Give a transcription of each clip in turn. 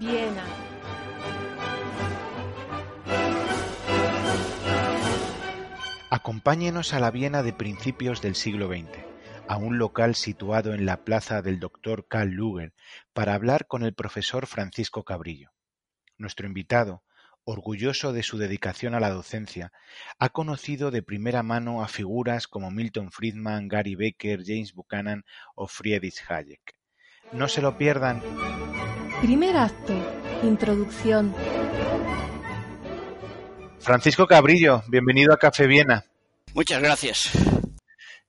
Viena. Acompáñenos a la Viena de principios del siglo XX, a un local situado en la plaza del Dr. Karl Luger, para hablar con el profesor Francisco Cabrillo. Nuestro invitado, orgulloso de su dedicación a la docencia, ha conocido de primera mano a figuras como Milton Friedman, Gary Becker, James Buchanan o Friedrich Hayek. No se lo pierdan. Primer acto. Introducción. Francisco Cabrillo, bienvenido a Café Viena. Muchas gracias.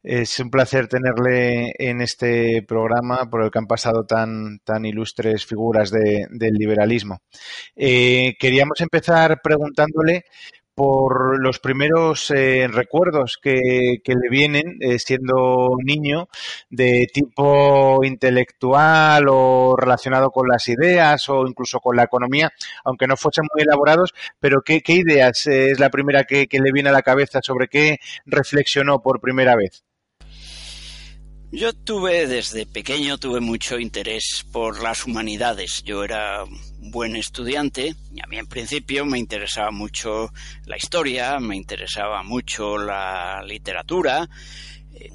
Es un placer tenerle en este programa por el que han pasado tan, tan ilustres figuras de, del liberalismo. Eh, queríamos empezar preguntándole por los primeros eh, recuerdos que, le vienen eh, siendo niño de tipo intelectual o relacionado con las ideas o incluso con la economía, aunque no fuesen muy elaborados, pero ¿qué, ideas es la primera que le viene a la cabeza sobre qué reflexionó por primera vez? Yo tuve desde pequeño tuve mucho interés por las humanidades. Yo era un buen estudiante y a mí en principio me interesaba mucho la historia, me interesaba mucho la literatura. Eh,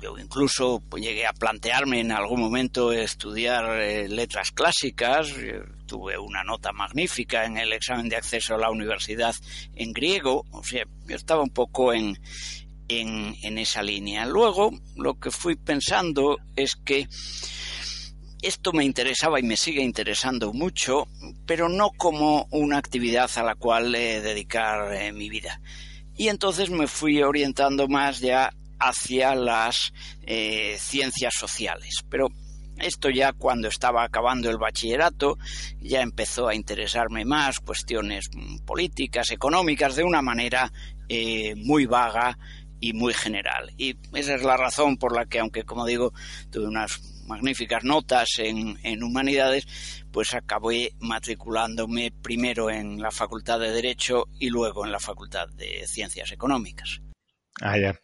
yo incluso llegué a plantearme en algún momento estudiar eh, letras clásicas. Yo tuve una nota magnífica en el examen de acceso a la universidad en griego. O sea, yo estaba un poco en, en, esa línea. Luego, lo que fui pensando es que esto me interesaba y me sigue interesando mucho, pero no como una actividad a la cual eh, dedicar eh, mi vida. Y entonces me fui orientando más ya hacia las eh, ciencias sociales. Pero esto ya cuando estaba acabando el bachillerato ya empezó a interesarme más cuestiones políticas, económicas, de una manera muy vaga y muy general. Y esa es la razón por la que, aunque como digo, tuve unas magníficas notas en, en humanidades, pues acabé matriculándome primero en la Facultad de Derecho y luego en la Facultad de Ciencias Económicas. Ah, ya.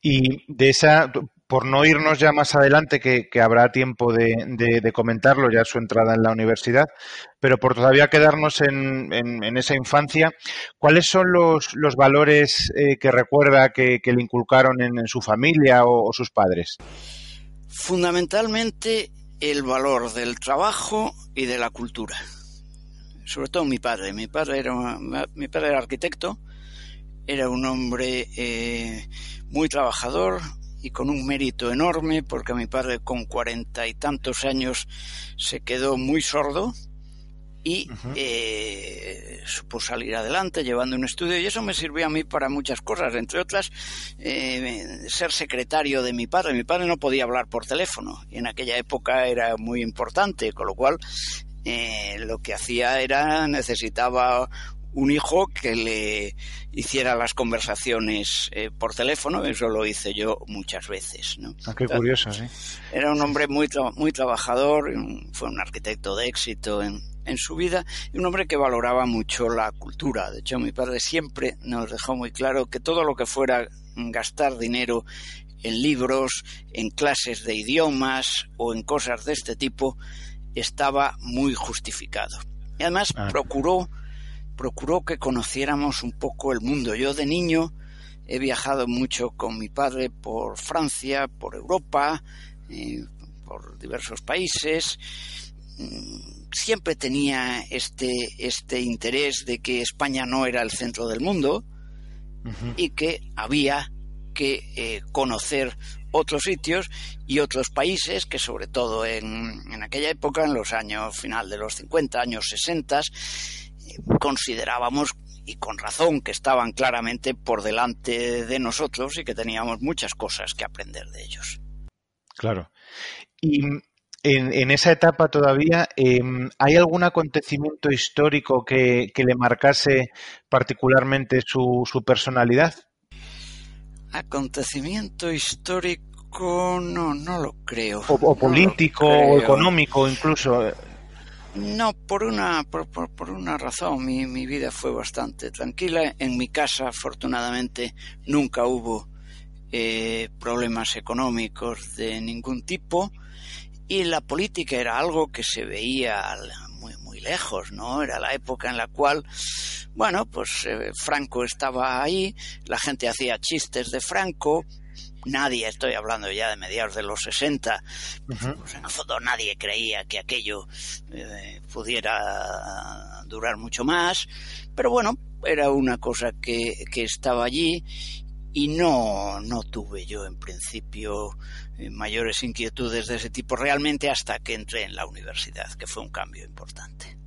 Y de esa, por no irnos ya más adelante, que, habrá tiempo de, comentarlo ya su entrada en la universidad, pero por todavía quedarnos en, en, esa infancia, ¿cuáles son los, los valores eh, que recuerda que, le inculcaron en, su familia o, o, sus padres? Fundamentalmente el valor del trabajo y de la cultura. Sobre todo mi padre. Mi padre era, mi padre era arquitecto, era un hombre eh, muy trabajador, y con un mérito enorme porque mi padre con cuarenta y tantos años se quedó muy sordo y uh -huh. eh, supo salir adelante llevando un estudio y eso me sirvió a mí para muchas cosas, entre otras eh, ser secretario de mi padre. Mi padre no podía hablar por teléfono y en aquella época era muy importante, con lo cual eh, lo que hacía era necesitaba un hijo que le hiciera las conversaciones eh, por teléfono, eso lo hice yo muchas veces. ¿no? Ah, qué curioso, sí. Era un hombre muy, tra muy trabajador, fue un arquitecto de éxito en, en su vida y un hombre que valoraba mucho la cultura. De hecho, mi padre siempre nos dejó muy claro que todo lo que fuera gastar dinero en libros, en clases de idiomas o en cosas de este tipo estaba muy justificado. Y además ah. procuró procuró que conociéramos un poco el mundo. Yo de niño he viajado mucho con mi padre por Francia, por Europa, eh, por diversos países. Siempre tenía este, este interés de que España no era el centro del mundo uh -huh. y que había que eh, conocer otros sitios y otros países que sobre todo en, en aquella época, en los años final de los 50, años 60, considerábamos y con razón que estaban claramente por delante de nosotros y que teníamos muchas cosas que aprender de ellos. Claro. Y en, esa etapa todavía, em, ¿hay algún acontecimiento histórico que, le marcase particularmente su, su personalidad? Acontecimiento histórico, no, no lo creo. O, político, o económico incluso. No, por una, por, por, una razón. Mi, mi, vida fue bastante tranquila. En mi casa, afortunadamente, nunca hubo eh, problemas económicos de ningún tipo. Y la política era algo que se veía muy, muy lejos, ¿no? Era la época en la cual, bueno, pues eh, Franco estaba ahí, la gente hacía chistes de Franco, nadie, estoy hablando ya de mediados de los 60, pues, en el fondo nadie creía que aquello eh, pudiera durar mucho más, pero bueno, era una cosa que, que estaba allí y no, no tuve yo en principio eh, mayores inquietudes de ese tipo realmente hasta que entré en la universidad, que fue un cambio importante.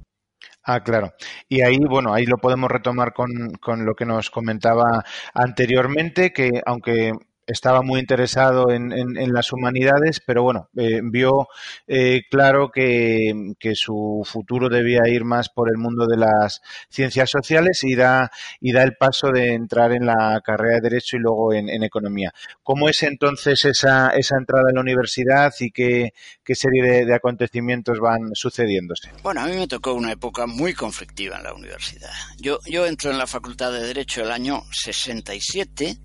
Ah, claro. Y ahí, bueno, ahí lo podemos retomar con, con lo que nos comentaba anteriormente, que aunque estaba muy interesado en, en, las humanidades, pero bueno, eh, vio eh, claro que, su futuro debía ir más por el mundo de las ciencias sociales y da, y da el paso de entrar en la carrera de Derecho y luego en, Economía. ¿Cómo es entonces esa, esa entrada en la universidad y qué, serie de, de, acontecimientos van sucediéndose? Bueno, a mí me tocó una época muy conflictiva en la universidad. Yo, yo entro en la Facultad de Derecho el año 67.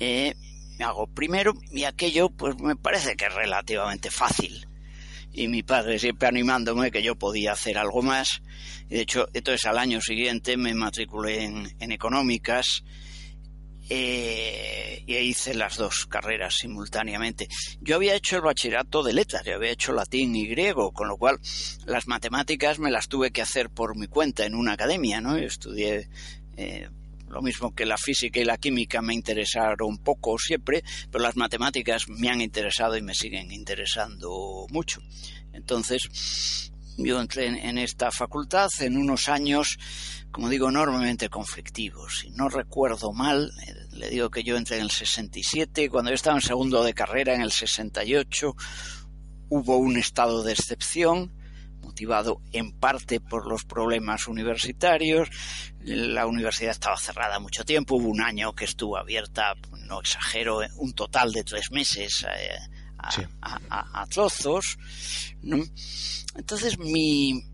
Eh, me hago primero y aquello pues me parece que es relativamente fácil. Y mi padre siempre animándome que yo podía hacer algo más. Y de hecho, entonces al año siguiente me matriculé en, económicas eh, y hice las dos carreras simultáneamente. Yo había hecho el bachillerato de letras, yo había hecho latín y griego, con lo cual las matemáticas me las tuve que hacer por mi cuenta en una academia, ¿no? Yo estudié eh, lo mismo que la física y la química me interesaron poco siempre, pero las matemáticas me han interesado y me siguen interesando mucho. Entonces, yo entré en, esta facultad en unos años, como digo, enormemente conflictivos. Y no recuerdo mal, eh, le digo que yo entré en el 67, cuando yo estaba en segundo de carrera en el 68, hubo un estado de excepción motivado en parte por los problemas universitarios. La universidad estaba cerrada mucho tiempo, hubo un año que estuvo abierta, no exagero, un total de tres meses eh, a, trozos. Entonces mi...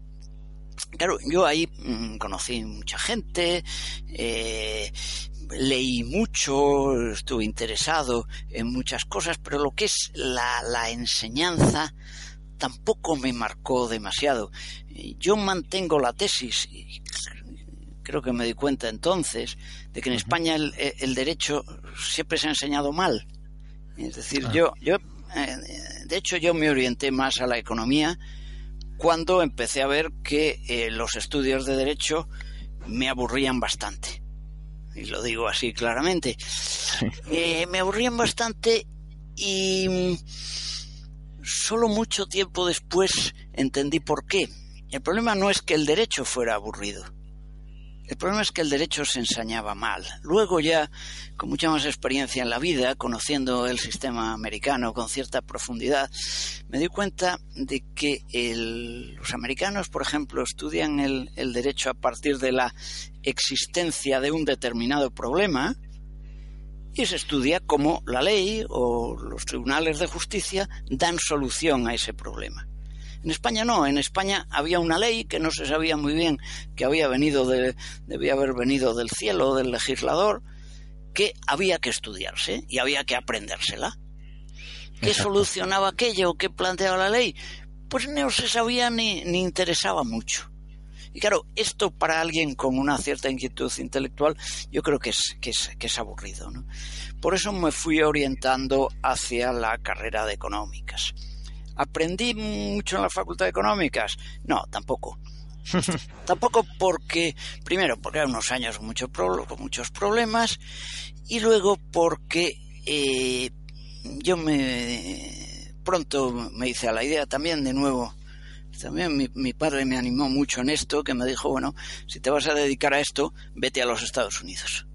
Claro, yo ahí mm, conocí mucha gente, eh, leí mucho, estuve interesado en muchas cosas, pero lo que es la, la enseñanza tampoco me marcó demasiado. Yo mantengo la tesis, y creo que me di cuenta entonces, de que en España el, derecho siempre se ha enseñado mal. Es decir, ah. yo, yo, eh, de hecho, yo me orienté más a la economía cuando empecé a ver que eh, los estudios de derecho me aburrían bastante. Y lo digo así claramente. Eh, me aburrían bastante y Solo mucho tiempo después entendí por qué. El problema no es que el derecho fuera aburrido. El problema es que el derecho se ensañaba mal. Luego ya, con mucha más experiencia en la vida, conociendo el sistema americano con cierta profundidad, me di cuenta de que los americanos, por ejemplo, estudian el, derecho a partir de la existencia de un determinado problema, y se estudia cómo la ley o los tribunales de justicia dan solución a ese problema. En España no, en España había una ley que no se sabía muy bien que había venido de, debía haber venido del cielo, del legislador, que había que estudiarse y había que aprendérsela. ¿Qué solucionaba aquello? ¿Qué planteaba la ley? Pues no se sabía ni, ni interesaba mucho. Y claro, esto para alguien con una cierta inquietud intelectual, yo creo que es, que es, que es aburrido. ¿no? Por eso me fui orientando hacia la carrera de económicas. ¿Aprendí mucho en la facultad de económicas? No, tampoco. tampoco porque, primero, porque eran unos años con, con muchos problemas y luego porque eh, yo me pronto me hice a la idea también de nuevo también mi, padre me animó mucho en esto, que me dijo, bueno, si te vas a dedicar a esto, vete a los Estados Unidos.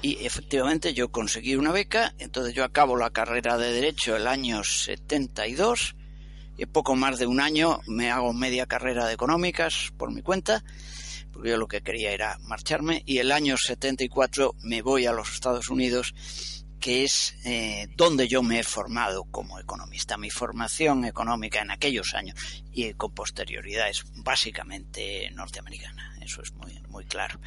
Y efectivamente yo conseguí una beca, entonces yo acabo la carrera de Derecho el año 72 y poco más de un año me hago media carrera de económicas por mi cuenta, porque yo lo que quería era marcharme y el año 74 me voy a los Estados Unidos que es eh, donde yo me he formado como economista. Mi formación económica en aquellos años y con posterioridad es básicamente norteamericana, eso es muy, muy claro.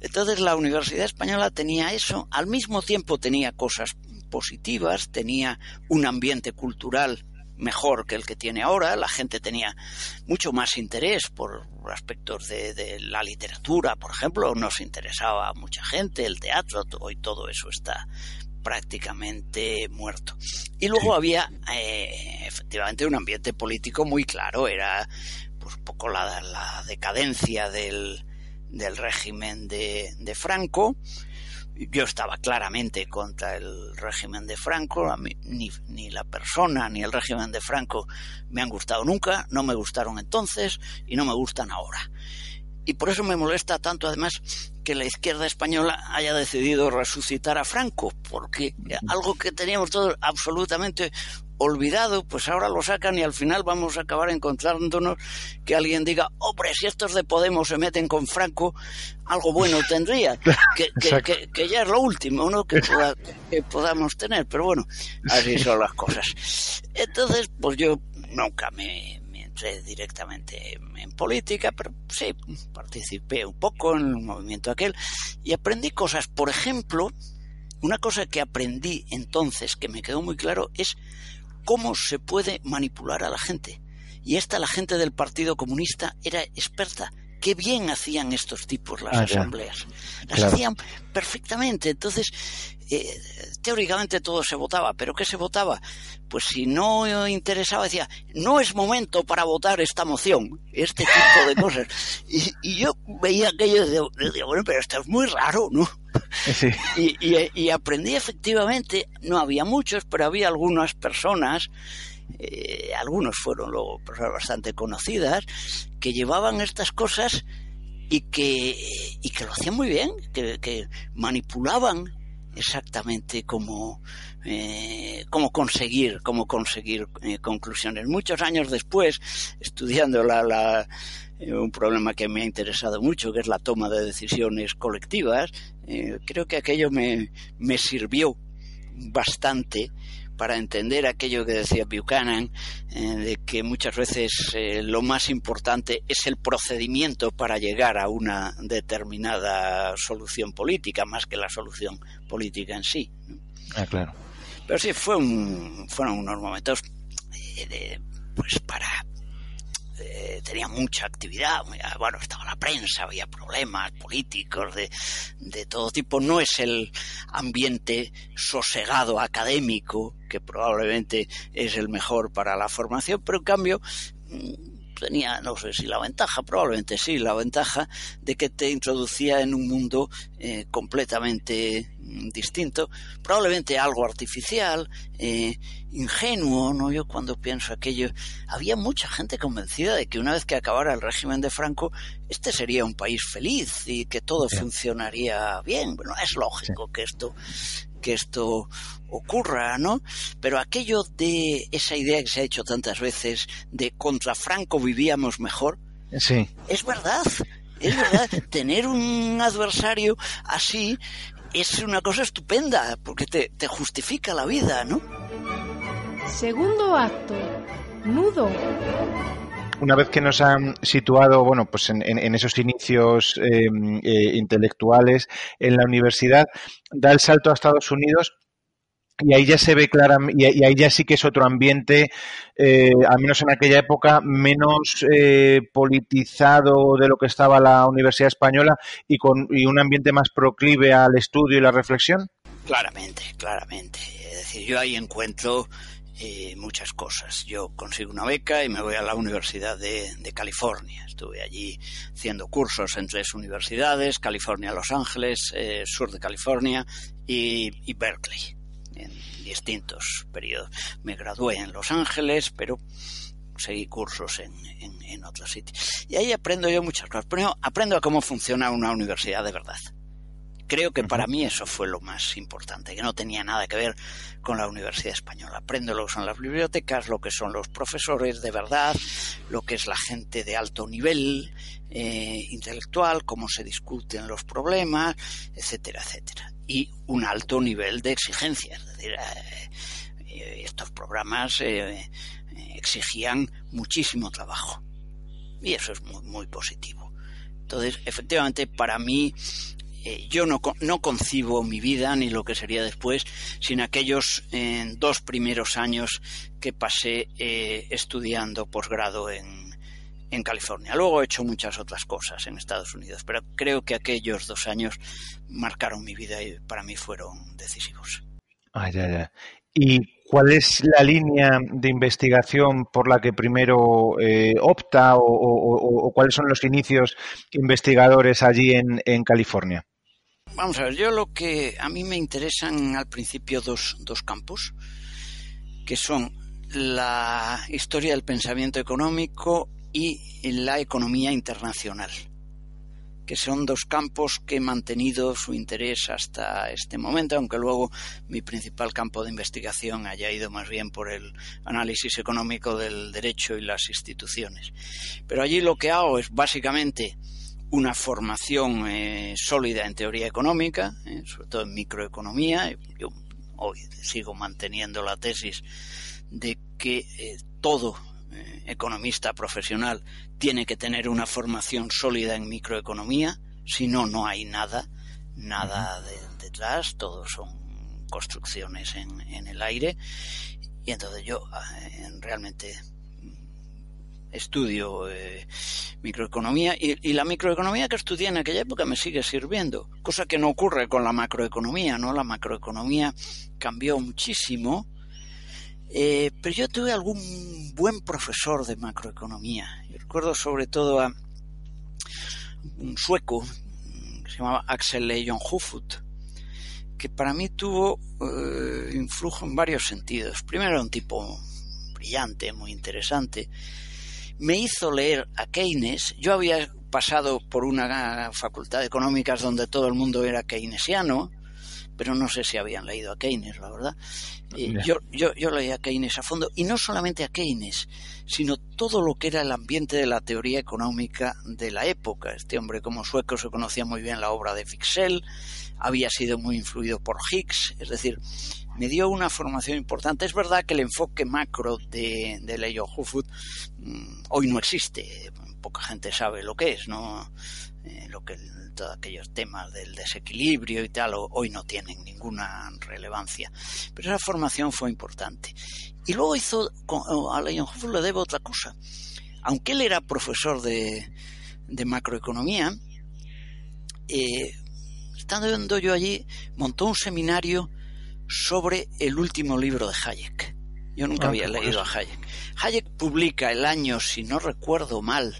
Entonces la Universidad Española tenía eso, al mismo tiempo tenía cosas positivas, tenía un ambiente cultural mejor que el que tiene ahora, la gente tenía mucho más interés por aspectos de, de, la literatura, por ejemplo, nos interesaba a mucha gente, el teatro, hoy todo eso está prácticamente muerto. Y luego había eh, efectivamente un ambiente político muy claro, era pues un poco la, la decadencia del, del régimen de, de, Franco. Yo estaba claramente contra el régimen de Franco, a mí, ni, ni la persona ni el régimen de Franco me han gustado nunca, no me gustaron entonces y no me gustan ahora. Y por eso me molesta tanto, además, que la izquierda española haya decidido resucitar a Franco, porque algo que teníamos todos absolutamente olvidado, pues ahora lo sacan y al final vamos a acabar encontrándonos que alguien diga, hombre, si estos de Podemos se meten con Franco, algo bueno tendría, que, que, que, que ya es lo último ¿no? que, poda, que podamos tener, pero bueno, así son las cosas. Entonces, pues yo nunca me, entré directamente en política, pero sí, participé un poco en el movimiento aquel y aprendí cosas. Por ejemplo, una cosa que aprendí entonces que me quedó muy claro es cómo se puede manipular a la gente. Y esta, la gente del Partido Comunista, era experta. Qué bien hacían estos tipos las ah, asambleas. Las claro. hacían perfectamente. Entonces, eh, teóricamente todo se votaba, pero ¿qué se votaba? Pues si no interesaba, decía, no es momento para votar esta moción, este tipo de cosas. Y, y yo veía aquello y decía, bueno, pero esto es muy raro, ¿no? Y, aprendí efectivamente, no había muchos, pero había algunas personas, eh, algunos fueron luego personas bastante conocidas, que llevaban estas cosas y que, y que lo hacían muy bien, que, que manipulaban exactamente cómo, eh, cómo conseguir, cómo conseguir eh, conclusiones. Muchos años después, estudiando la, la, un problema que me ha interesado mucho, que es la toma de decisiones colectivas, eh, creo que aquello me, me sirvió bastante para entender aquello que decía Buchanan, eh, de que muchas veces eh, lo más importante es el procedimiento para llegar a una determinada solución política, más que la solución política en sí. Ah, claro. Pero sí, fue un, fueron unos momentos eh, de, pues para eh, tenía mucha actividad, bueno, estaba la prensa, había problemas políticos de, de todo tipo, no es el ambiente sosegado académico que probablemente es el mejor para la formación, pero en cambio mm, tenía, no sé si la ventaja, probablemente sí, la ventaja de que te introducía en un mundo eh, completamente distinto, probablemente algo artificial, eh, ingenuo, ¿no? Yo cuando pienso aquello, había mucha gente convencida de que una vez que acabara el régimen de Franco, este sería un país feliz y que todo sí. funcionaría bien. Bueno, es lógico sí. que esto que esto ocurra, ¿no? Pero aquello de esa idea que se ha hecho tantas veces de contra Franco vivíamos mejor, sí. es verdad. Es verdad, tener un adversario así es una cosa estupenda, porque te, te justifica la vida, ¿no? Segundo acto, nudo una vez que nos han situado, bueno, pues en, en, esos inicios eh, eh, intelectuales en la universidad, da el salto a Estados Unidos y ahí ya se ve claramente, y ahí ya sí que es otro ambiente, eh, al menos en aquella época, menos eh, politizado de lo que estaba la Universidad Española y con y un ambiente más proclive al estudio y la reflexión. Claramente, claramente. Es decir, yo ahí encuentro eh, muchas cosas. Yo consigo una beca y me voy a la Universidad de, de, California. Estuve allí haciendo cursos en tres universidades, California, Los Ángeles, eh, sur de California y, y, Berkeley, en distintos periodos. Me gradué en Los Ángeles, pero seguí cursos en, en, en otros sitios. Y ahí aprendo yo muchas cosas. Primero, aprendo a cómo funciona una universidad de verdad creo que para mí eso fue lo más importante, que no tenía nada que ver con la Universidad Española. Aprendo lo que son las bibliotecas, lo que son los profesores de verdad, lo que es la gente de alto nivel eh, intelectual, cómo se discuten los problemas, etcétera, etcétera. Y un alto nivel de exigencia. Es decir, eh, eh, estos programas exigían muchísimo trabajo. Y eso es muy, muy positivo. Entonces, efectivamente, para mí eh, yo no, no, concibo mi vida ni lo que sería después sin aquellos eh, dos primeros años que pasé eh, estudiando posgrado en, en, California. Luego he hecho muchas otras cosas en Estados Unidos, pero creo que aquellos dos años marcaron mi vida y para mí fueron decisivos. Ah, ya, ya. ¿Y cuál es la línea de investigación por la que primero opta o, cuáles son los inicios investigadores allí en California? Vamos a ver, yo lo que a mí me interesan al principio dos, dos campos, que son la historia del pensamiento económico y la economía internacional, que son dos campos que he mantenido su interés hasta este momento, aunque luego mi principal campo de investigación haya ido más bien por el análisis económico del derecho y las instituciones. Pero allí lo que hago es básicamente una formación eh, sólida en teoría económica, eh, sobre todo en microeconomía. Yo hoy sigo manteniendo la tesis de que eh, todo economista profesional tiene que tener una formación sólida en microeconomía, si no, no hay nada, nada detrás, todo son construcciones en, en el aire. Y entonces yo realmente estudio eh, microeconomía y, la microeconomía que estudié en aquella época me sigue sirviendo, cosa que no ocurre con la macroeconomía, ¿no? La macroeconomía cambió muchísimo, eh, pero yo tuve algún buen profesor de macroeconomía. recuerdo sobre todo a un sueco que se llamaba Axel Lejon Hufut, que para mí tuvo eh, influjo en varios sentidos. Primero era un tipo brillante, muy interesante, me hizo leer a Keynes. Yo había pasado por una facultad de económicas donde todo el mundo era keynesiano, pero no sé si habían leído a Keynes, la verdad. yo, yo, yo leía a Keynes a fondo, y no solamente a Keynes, sino todo lo que era el ambiente de la teoría económica de la época. Este hombre como sueco se conocía muy bien la obra de Fixell, había sido muy influido por Higgs, es decir, me dio una formación importante. Es verdad que el enfoque macro de, de Leo Hufut mm, hoy no existe, poca gente sabe lo que es, ¿no? Eh, lo que todos aquellos temas del desequilibrio y tal hoy no tienen ninguna relevancia. Pero esa formación fue importante. Y luego hizo, a Leon Hufut le debo otra cosa. Aunque él era profesor de, de macroeconomía, eh, estando yo allí, montó un seminario sobre el último libro de Hayek. Yo nunca ah, había leído a Hayek. Hayek publica el año, si no recuerdo mal,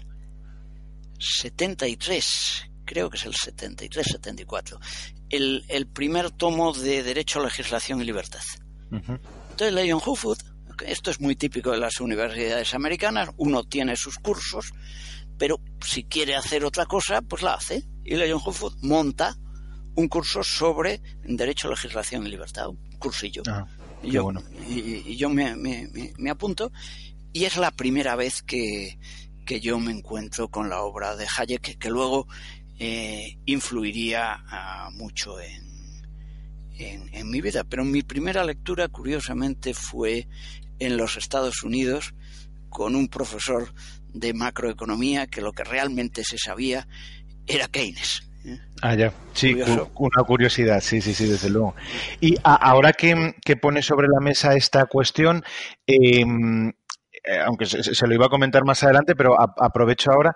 73, creo que es el 73, 74, el, el primer tomo de Derecho, Legislación y Libertad. Entonces, Leon Hufud, esto es muy típico de las universidades americanas, uno tiene sus cursos, pero si quiere hacer otra cosa, pues la hace. Y Leon Hufud monta un curso sobre Derecho, Legislación y Libertad, un cursillo. Ah, y, yo, y, yo me, me, apunto y es la primera vez que, que, yo me encuentro con la obra de Hayek, que, luego eh, influiría ah, mucho en, en, en, mi vida. Pero mi primera lectura, curiosamente, fue en los Estados Unidos con un profesor de macroeconomía que lo que realmente se sabía era Keynes. Ah, ya. Sí, una curiosidad, sí, sí, sí, desde luego. Y ahora que, que, pone sobre la mesa esta cuestión, em, eh, aunque se, lo iba a comentar más adelante, pero aprovecho ahora,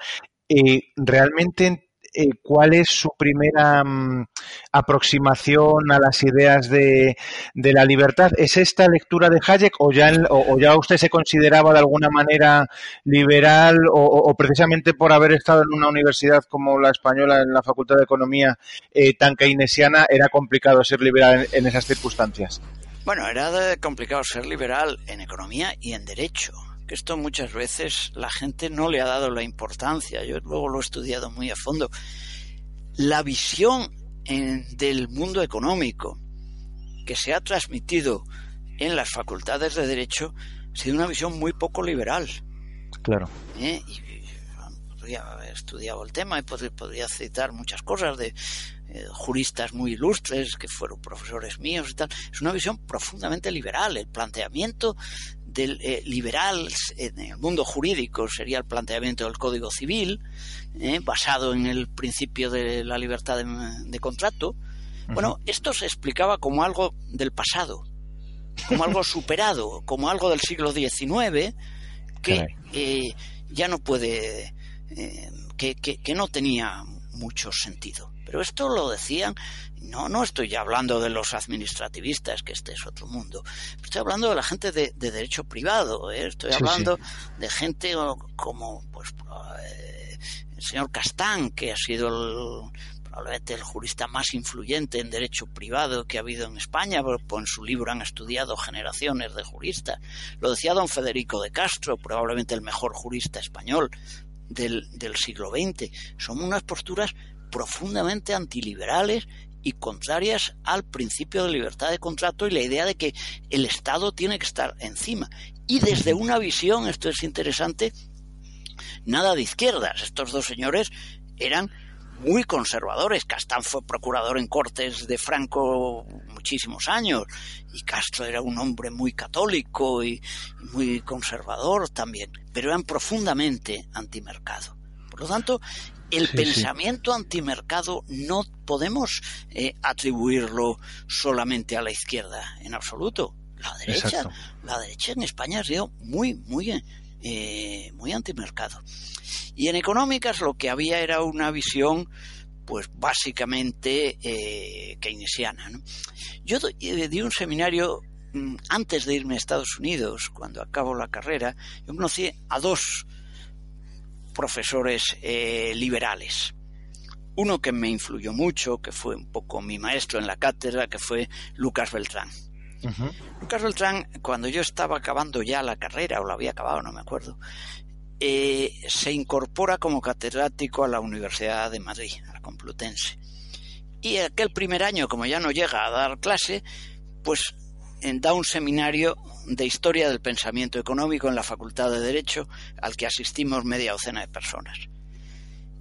eh, realmente eh, cuál es su primera mm, aproximación a las ideas de, la libertad. ¿Es esta lectura de Hayek o ya, o, ya usted se consideraba de alguna manera liberal o, precisamente por haber estado en una universidad como la española, en la Facultad de Economía, eh, tan keynesiana, era complicado ser liberal en esas circunstancias? Bueno, era complicado ser liberal en economía y en derecho que esto muchas veces la gente no le ha dado la importancia. Yo luego lo he estudiado muy a fondo. La visión del mundo económico que se ha transmitido en las facultades de Derecho ha sido una visión muy poco liberal. Claro. ¿Eh? podría haber estudiado el tema y podría, citar muchas cosas de eh, juristas muy ilustres que fueron profesores míos y tal. Es una visión profundamente liberal. El planteamiento del eh, liberal en el mundo jurídico sería el planteamiento del Código Civil, eh, basado en el principio de la libertad de, contrato. Bueno, esto se explicaba como algo del pasado, como algo superado, como algo del siglo XIX que ya no puede eh, que, que, no tenía mucho sentido. Pero esto lo decían, no, no estoy ya hablando de los administrativistas, que este es otro mundo, estoy hablando de la gente de, derecho privado, ¿eh? estoy hablando de gente como pues, eh, el señor Castán, que ha sido el, probablemente el jurista más influyente en derecho privado que ha habido en España, porque en su libro han estudiado generaciones de juristas. Lo decía don Federico de Castro, probablemente el mejor jurista español, del, del siglo XX. Son unas posturas profundamente antiliberales y contrarias al principio de libertad de contrato y la idea de que el Estado tiene que estar encima. Y desde una visión, esto es interesante, nada de izquierdas. Estos dos señores eran muy conservadores. Castán fue procurador en Cortes de Franco muchísimos años y Castro era un hombre muy católico y muy conservador también, pero eran profundamente antimercado. Por lo tanto, el pensamiento antimercado no podemos eh, atribuirlo solamente a la izquierda, en absoluto. La derecha, la derecha en España ha sido muy, muy, eh, muy antimercado. Y en económicas lo que había era una visión pues básicamente eh, keynesiana. Yo eh, di un seminario mm, antes de irme a Estados Unidos, cuando acabo la carrera, yo conocí a dos profesores eh, liberales. Uno que me influyó mucho, que fue un poco mi maestro en la cátedra, que fue Lucas Beltrán. Lucas Beltrán, cuando yo estaba acabando ya la carrera, o la había acabado, no me acuerdo, eh, se incorpora como catedrático a la Universidad de Madrid, a la Complutense. Y aquel primer año, como ya no llega a dar clase, pues da un seminario de historia del pensamiento económico en la Facultad de Derecho al que asistimos media docena de personas.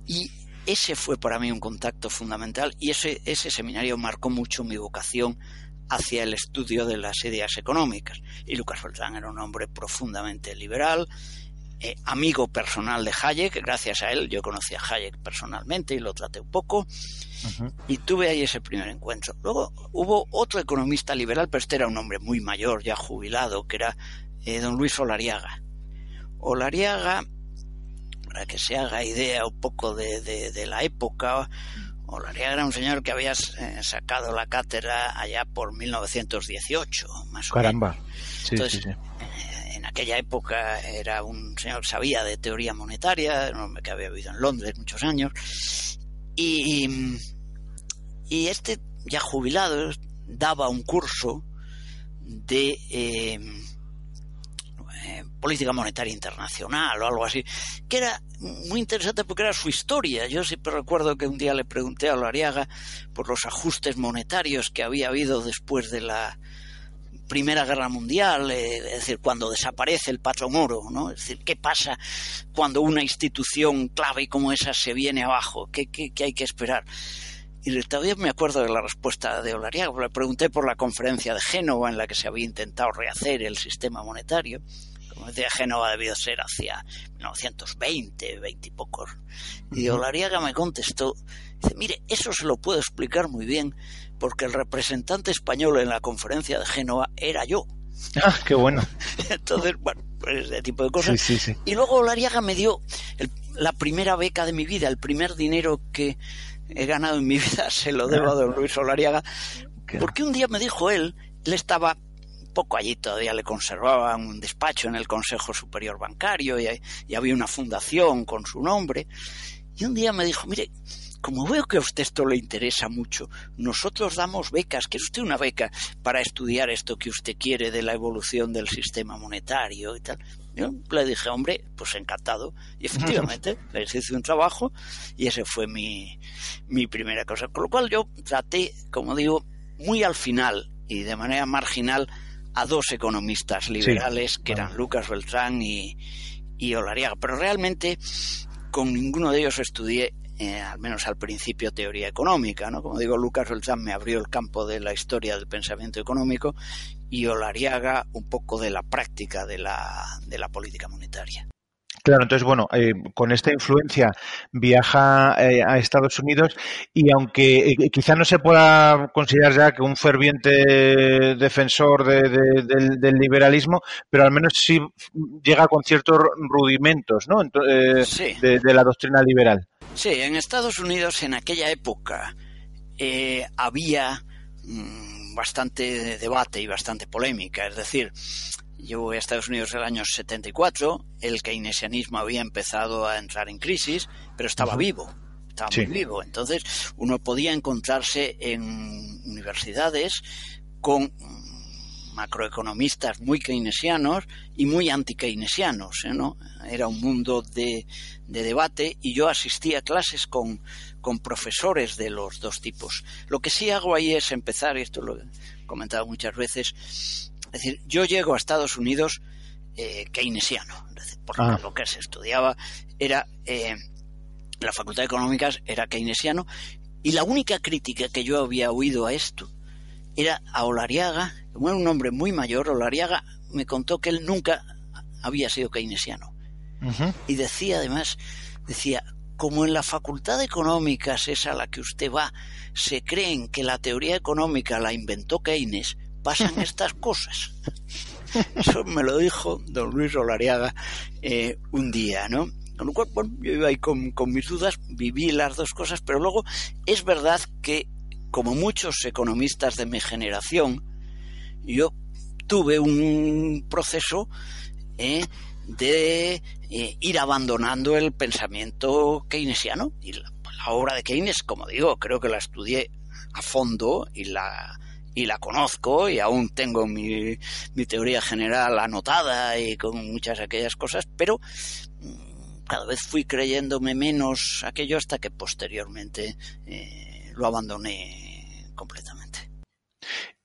Y ese fue para mí un contacto fundamental y ese, ese seminario marcó mucho mi vocación hacia el estudio de las ideas económicas. Y Lucas Beltrán era un hombre profundamente liberal, eh, amigo personal de Hayek, gracias a él yo conocí a Hayek personalmente y lo traté un poco, y tuve ahí ese primer encuentro. Luego hubo otro economista liberal, pero este era un hombre muy mayor, ya jubilado, que era eh, don Luis Olariaga. Olariaga, para que se haga idea un poco de, la época, Olariaga era un señor que había eh, sacado la cátedra allá por 1918, más o menos. Caramba. Sí, sí, sí aquella época era un señor sabía de teoría monetaria, que había vivido en Londres muchos años, y, y este ya jubilado daba un curso de eh, eh, política monetaria internacional o algo así, que era muy interesante porque era su historia. Yo siempre recuerdo que un día le pregunté a Lariaga por los ajustes monetarios que había habido después de la Primera Guerra Mundial, eh, es decir, cuando desaparece el patrón oro, ¿no? Es decir, ¿qué pasa cuando una institución clave como esa se viene abajo? ¿Qué, qué, qué hay que esperar? Y todavía me acuerdo de la respuesta de Olariaga, le pregunté por la conferencia de Génova en la que se había intentado rehacer el sistema monetario. Como decía, Génova debió ser hacia 1920, 20 y pocos. Y Olariaga me contestó, dice, mire, eso se lo puedo explicar muy bien porque el representante español en la conferencia de Génova era yo. Ah, qué bueno. Entonces, bueno, pues ese tipo de cosas. Sí, sí, sí. Y luego Lariaga me dio la primera beca de mi vida, el primer dinero que he ganado en mi vida, se lo debo a don Luis Olariaga, porque un día me dijo él, él estaba poco allí todavía le conservaba un despacho en el Consejo Superior Bancario y, y había una fundación con su nombre, y un día me dijo, mire, como veo que a usted esto le interesa mucho, nosotros damos becas, ¿quiere usted una beca para estudiar esto que usted quiere de la evolución del sistema monetario y tal? Yo le dije, hombre, pues encantado. Y efectivamente, les hice un trabajo y ese fue mi, mi primera cosa. Con lo cual yo traté, como digo, muy al final y de manera marginal a dos economistas liberales que eran Lucas Beltrán y, y Olariaga. Pero realmente con ninguno de ellos estudié eh, al menos al principio, teoría económica. ¿no? Como digo, Lucas Beltrán me abrió el campo de la historia del pensamiento económico y Olariaga un poco de la práctica de la, de la política monetaria. Claro, entonces, bueno, eh, con esta influencia viaja eh, a Estados Unidos y aunque eh, quizá no se pueda considerar ya que un ferviente defensor del, liberalismo, pero al menos sí llega con ciertos rudimentos ¿no? de, la doctrina liberal. Sí, en Estados Unidos en aquella época había mm, bastante debate y bastante polémica, es decir, yo voy a Estados Unidos en el año 74, el keynesianismo había empezado a entrar en crisis, pero estaba vivo, estaba muy vivo. Entonces uno podía encontrarse en universidades con macroeconomistas muy keynesianos y muy anti-keynesianos. ¿eh? ¿no? Era un mundo de, de, debate y yo asistí a clases con, con, profesores de los dos tipos. Lo que sí hago ahí es empezar, y esto lo he comentado muchas veces, es decir, yo llego a Estados Unidos eh, keynesiano, porque ah. lo que se estudiaba era, eh, la Facultad de Económicas era keynesiano, y la única crítica que yo había oído a esto era a Olariaga, como era un hombre muy mayor, Olariaga me contó que él nunca había sido keynesiano. Y decía además, decía, como en la Facultad de Económicas es a la que usted va, se creen que la teoría económica la inventó Keynes, pasan estas cosas. Eso me lo dijo don Luis Olariaga eh, un día, ¿no? Con lo cual, bueno, yo iba ahí con, mis dudas, viví las dos cosas, pero luego es verdad que, como muchos economistas de mi generación, yo tuve un proceso eh, de eh, ir abandonando el pensamiento keynesiano. Y la, la, obra de Keynes, como digo, creo que la estudié a fondo y la, y la conozco y aún tengo mi, mi teoría general anotada y con muchas de aquellas cosas, pero mm, cada vez fui creyéndome menos aquello hasta que posteriormente eh, lo abandoné completamente.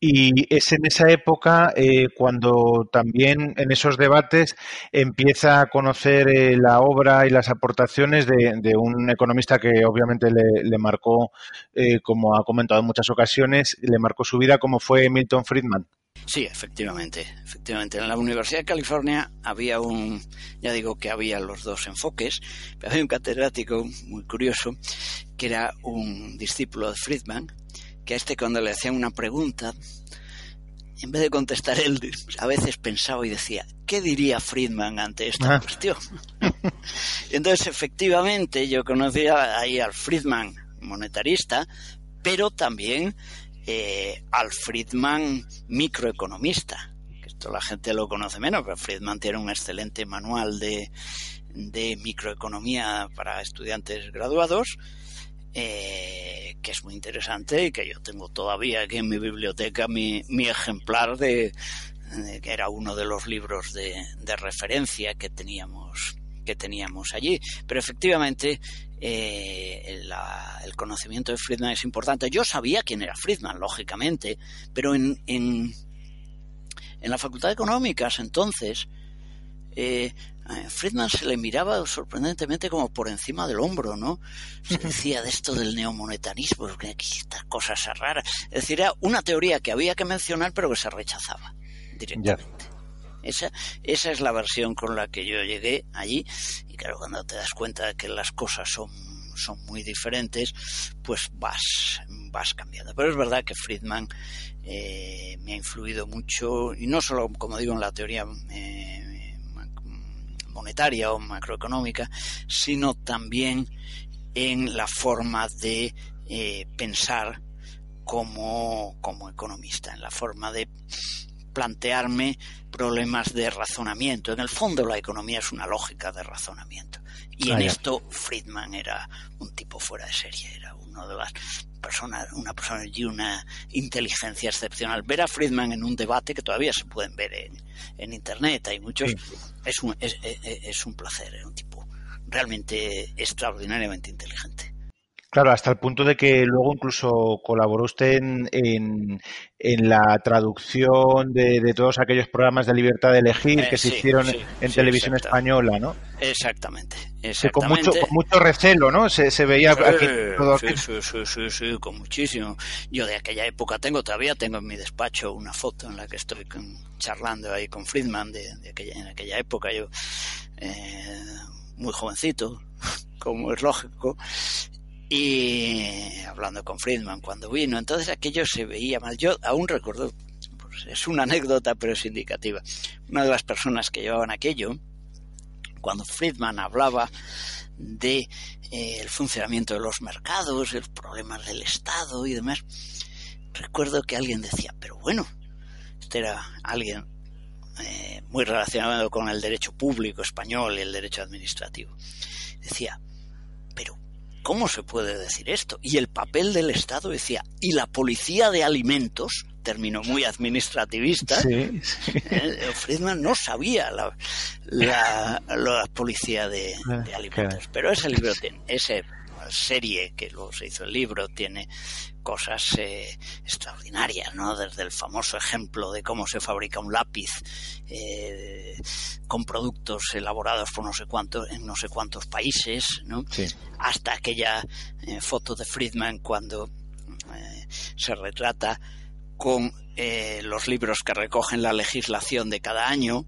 Y es en esa época eh, cuando también en esos debates empieza a conocer eh, la obra y las aportaciones de, un economista que obviamente le, marcó, eh, como ha comentado en muchas ocasiones, le marcó su vida, como fue Milton Friedman. Sí, efectivamente, efectivamente. En la Universidad de California había un, ya digo que había los dos enfoques, pero había un catedrático muy curioso que era un discípulo de Friedman, que a este cuando le hacían una pregunta, en vez de contestar él, a veces pensaba y decía, ¿qué diría Friedman ante esta ah. cuestión? Entonces, efectivamente, yo conocía ahí al Friedman monetarista, pero también eh, al Friedman microeconomista. Esto la gente lo conoce menos, pero Friedman tiene un excelente manual de, de microeconomía para estudiantes graduados eh, que es muy interesante y que yo tengo todavía aquí en mi biblioteca mi, ejemplar de, que era uno de los libros de, de, referencia que teníamos que teníamos allí. Pero efectivamente eh, el conocimiento de Friedman es importante. Yo sabía quién era Friedman lógicamente pero en, en, en la facultad de económicas entonces eh, Friedman se le miraba sorprendentemente como por encima del hombro, ¿no? Se decía de esto del neomonetarismo, que estas cosas raras. Es decir, era una teoría que había que mencionar, pero que se rechazaba directamente. Esa, esa es la versión con la que yo llegué allí. Y claro, cuando te das cuenta de que las cosas son, son muy diferentes, pues vas, vas cambiando. Pero es verdad que Friedman eh, me ha influido mucho, y no solo, como digo, en la teoría eh, monetaria o macroeconómica, sino también en la forma de eh, pensar como, como economista, en la forma de plantearme problemas de razonamiento. En el fondo la economía es una lógica de razonamiento. Y en Ah, esto Friedman era un tipo fuera de serie, era uno de las personas, una persona y una inteligencia excepcional. Ver a Friedman en un debate que todavía se pueden ver en, en internet, hay muchos, Sí. es, un, es, es- es un placer, es un tipo realmente extraordinariamente inteligente. Claro, hasta el punto de que luego incluso colaboró usted en, en, en la traducción de, de todos aquellos programas de libertad de elegir Eh, que se hicieron sí, en sí, televisión española, ¿no? Exactamente, con mucho, con mucho recelo, ¿no? Se, se veía aquí todo aquello. sí, sí, sí, sí, con muchísimo. Yo de aquella época tengo todavía, tengo en mi despacho una foto en la que estoy con- charlando ahí con Friedman de, de aquella, en aquella época, yo eh, muy jovencito, como es lógico, y hablando con Friedman cuando vino, entonces aquello se veía mal. Yo aún recuerdo, pues, es una anécdota, pero es indicativa. Una de las personas que llevaban aquello, cuando Friedman hablaba de eh, el funcionamiento de los mercados, los problemas del Estado y demás, recuerdo que alguien decía, pero bueno, este era alguien eh, muy relacionado con el derecho público español y el derecho administrativo. Decía, pero ¿cómo se puede decir esto? Y el papel del Estado decía, y la policía de alimentos, término muy administrativista, Sí, sí. eh, Friedman no sabía la, la, la policía de, Ah, de alimentos. Pero ese libro tiene, esa serie que luego se hizo el libro tiene cosas eh, extraordinarias, ¿no? Desde el famoso ejemplo de cómo se fabrica un lápiz eh, con productos elaborados por no sé cuántos en no sé cuántos países, ¿no? Sí. hasta aquella eh, foto de Friedman cuando se retrata con eh, los libros que recogen la legislación de cada año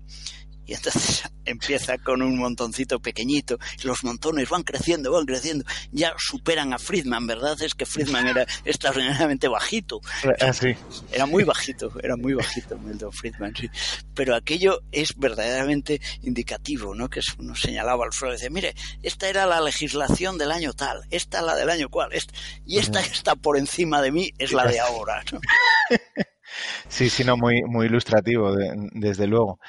y entonces empieza con un montoncito pequeñito y los montones van creciendo, van creciendo, ya superan a Friedman, ¿verdad? Es que Friedman era extraordinariamente bajito, Ah, sí. era muy bajito, era muy bajito Milton Friedman, sí. Pero aquello es verdaderamente indicativo, ¿no? Que uno señalaba al suelo y decía, mire, esta era la legislación del año tal, esta la del año cual, esta, y esta que está por encima de mí es la de ahora, ¿no? Sí, sí, no, muy, muy ilustrativo, de- desde luego.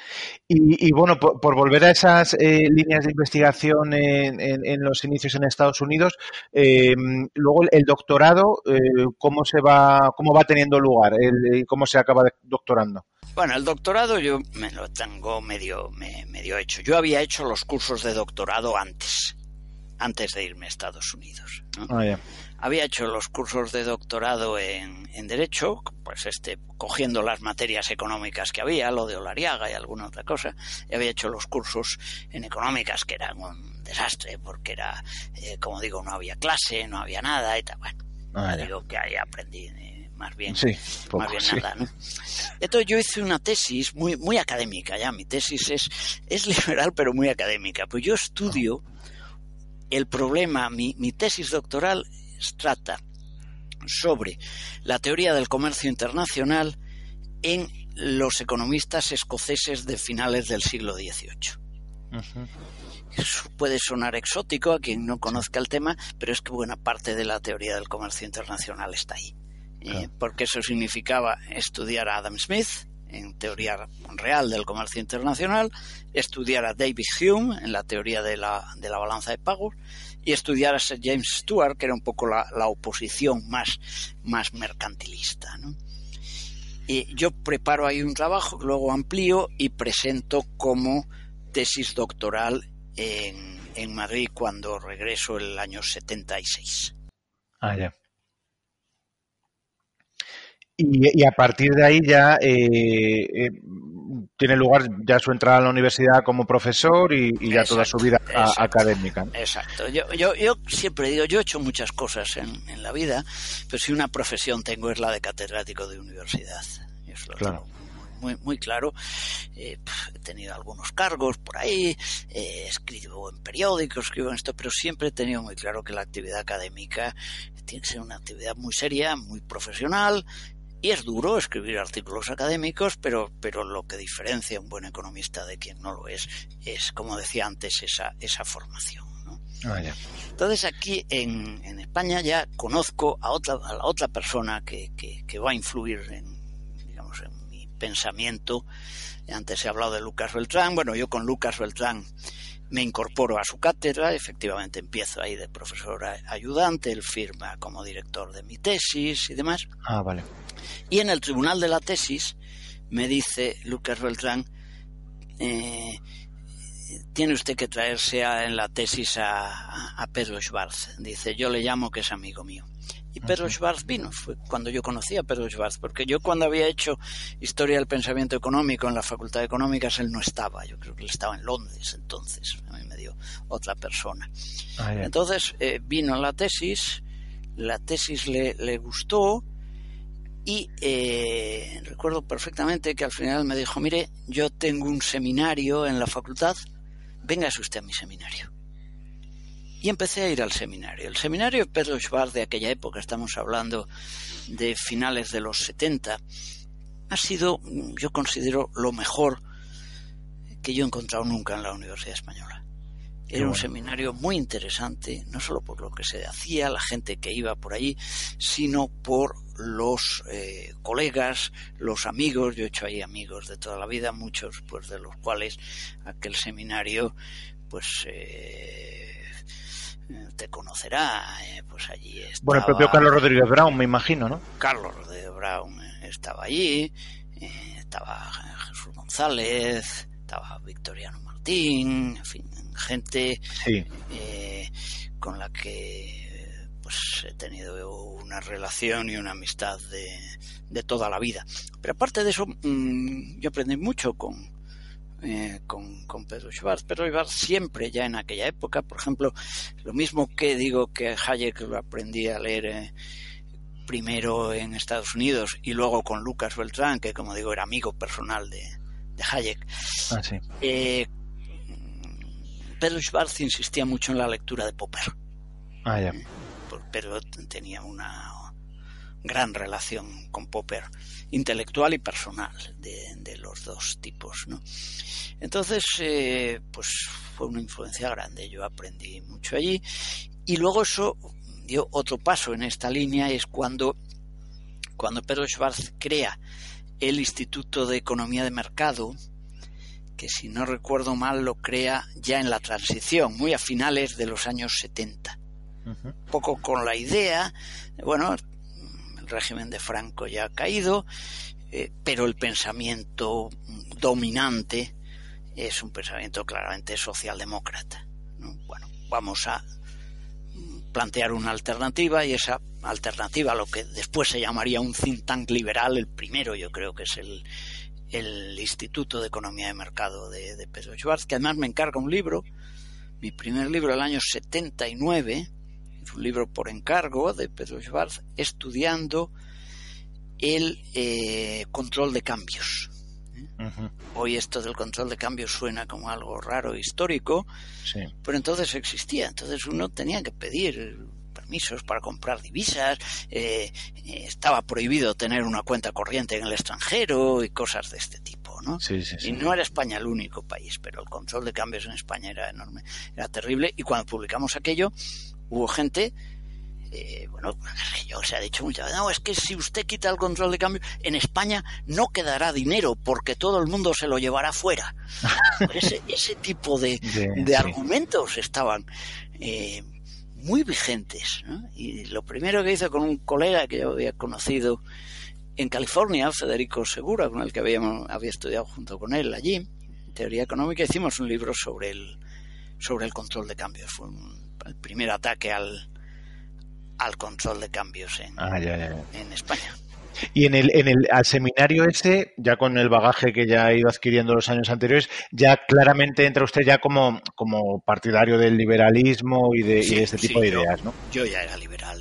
Y, y bueno, por, volver a esas eh, líneas de investigación en, en- los inicios en Estados Unidos, eh, luego el, doctorado, eh, ¿cómo se va, cómo va teniendo lugar? El- ¿Cómo se acaba doctorando? Bueno, el doctorado yo me lo tengo medio, me- medio hecho. Yo había hecho los cursos de doctorado antes, antes de irme a Estados Unidos. ¿no? Ah, había hecho los cursos de doctorado en, en Derecho, pues este, cogiendo las materias económicas que había, lo de Olariaga y alguna otra cosa, y había hecho los cursos en económicas que eran un desastre, porque era, eh, como digo, no había clase, no había nada y tal. Bueno, Ah, digo que ahí aprendí eh, más bien Sí, más bien sí. nada, ¿no? Entonces yo hice una tesis muy, muy académica, ya, mi tesis es, es liberal pero muy académica, pues yo estudio el problema, mi, mi tesis doctoral trata sobre la teoría del comercio internacional en los economistas escoceses de finales del siglo XVIII. Eso puede sonar exótico a quien no conozca el tema, pero es que buena parte de la teoría del comercio internacional está ahí. Eh, porque eso significaba estudiar a Adam Smith en teoría real del comercio internacional, estudiar a David Hume en la teoría de la, de la balanza de pagos y estudiar a Sir James Stewart, que era un poco la, la oposición más, más mercantilista. Y yo preparo ahí un trabajo, luego amplío y presento como tesis doctoral en, en Madrid cuando regreso el año 76. Ah, ya. Y, y a partir de ahí ya eh, eh, tiene lugar ya su entrada a la universidad como profesor y, y ya toda su vida a- académica. Exacto. Yo, yo, yo siempre digo, yo he hecho muchas cosas en, en la vida, pero si una profesión tengo es la de catedrático de universidad. Eso lo Claro. tengo muy, muy claro. Eh, he tenido algunos cargos por ahí, eh, escribo en periódicos, escribo en esto, pero siempre he tenido muy claro que la actividad académica tiene que ser una actividad muy seria, muy profesional. Y es duro escribir artículos académicos, pero, pero lo que diferencia a un buen economista de quien no lo es, es, como decía antes, esa, esa formación. ¿no? Ah, ya. Entonces aquí en, en España ya conozco a, otra, a la otra persona que, que, que va a influir en, digamos, en mi pensamiento. Antes ha hablado de Lucas Beltrán. Bueno, yo con Lucas Beltrán me incorporo a su cátedra, efectivamente empiezo ahí de profesor ayudante, él firma como director de mi tesis y demás. Ah, vale. Y en el tribunal de la tesis me dice Lucas Beltrán, eh, tiene usted que traerse en la tesis a, Pedro Schwarz. Dice, yo le llamo que es amigo mío. Y Pedro Schwarz vino, fue cuando yo conocí a Pedro Schwarz, porque yo cuando había hecho Historia del Pensamiento Económico en la Facultad de Económicas, él no estaba, yo creo que él estaba en Londres entonces, a mí me dio otra persona. Ah, entonces eh, vino la tesis, la tesis le, le gustó y eh, recuerdo perfectamente que al final me dijo, mire, yo tengo un seminario en la facultad, véngase usted a mi seminario y empecé a ir al seminario. El seminario Pedro Schwarz de aquella época, estamos hablando de finales de los 70, ha sido, yo considero, lo mejor que yo he encontrado nunca en la Universidad Española. Era un seminario muy interesante, no solo por lo que se hacía, la gente que iba por allí, sino por los eh, colegas, los amigos. Yo he hecho ahí amigos de toda la vida, muchos pues de los cuales aquel seminario pues eh, te conocerá, eh, pues allí estaba... Bueno, el propio Carlos Rodríguez Brown, me imagino, ¿no? Carlos Rodríguez Brown estaba allí, eh, estaba Jesús González, estaba Victoriano Martín, en fin, gente eh, con la que pues he tenido una relación y una amistad de, de toda la vida. Pero aparte de eso, mm, yo aprendí mucho con, eh, con, con, Pedro Schwartz. Pedro Schwartz siempre, ya en aquella época, por ejemplo, lo mismo que digo que Hayek lo aprendí a leer eh, primero en Estados Unidos y luego con Lucas Beltrán, que como digo era amigo personal de, Hayek. Ah, eh, Pedro Schwartz insistía mucho en la lectura de Popper. Ah, ya. Pero tenía una gran relación con Popper, intelectual y personal, de, los dos tipos. ¿no? Entonces, eh, pues fue una influencia grande, yo aprendí mucho allí. Y luego eso dio otro paso en esta línea, es cuando, cuando Pedro Schwartz crea el Instituto de Economía de Mercado, que si no recuerdo mal lo crea ya en la transición, muy a finales de los años 70. Un poco con la idea, bueno, el régimen de Franco ya ha caído, eh, pero el pensamiento dominante es un pensamiento claramente socialdemócrata. Bueno, vamos a plantear una alternativa y esa alternativa, lo que después se llamaría un think tank liberal, el primero yo creo que es el, el Instituto de Economía de Mercado de, de Pedro Schwartz, que además me encarga un libro, mi primer libro del año 79, un libro por encargo de Pedro Schwartz, estudiando el eh, control de cambios. Hoy esto del control de cambios suena como algo raro histórico, pero entonces existía. Entonces uno tenía que pedir permisos para comprar divisas, eh, eh, estaba prohibido tener una cuenta corriente en el extranjero y cosas de este tipo. ¿no? y no era España el único país, pero el control de cambios en España era enorme, era terrible. Y cuando publicamos aquello, hubo gente eh, bueno, yo se ha dicho muchas veces, no, es que si usted quita el control de cambio, en España no quedará dinero porque todo el mundo se lo llevará fuera. ese, ese tipo de, de, argumentos estaban eh, muy vigentes. Y lo primero que hice con un colega que yo había conocido en California, Federico Segura, con el que habíamos, había estudiado junto con él allí, teoría económica, hicimos un libro sobre el, sobre el control de cambios. Fue el primer ataque al, al control de cambios en, ah, en España. Y en el, en el al seminario ese, ya con el bagaje que ya ha ido adquiriendo los años anteriores, ya claramente entra usted ya como, como partidario del liberalismo y de, este tipo de ideas, ¿no? Yo ya era liberal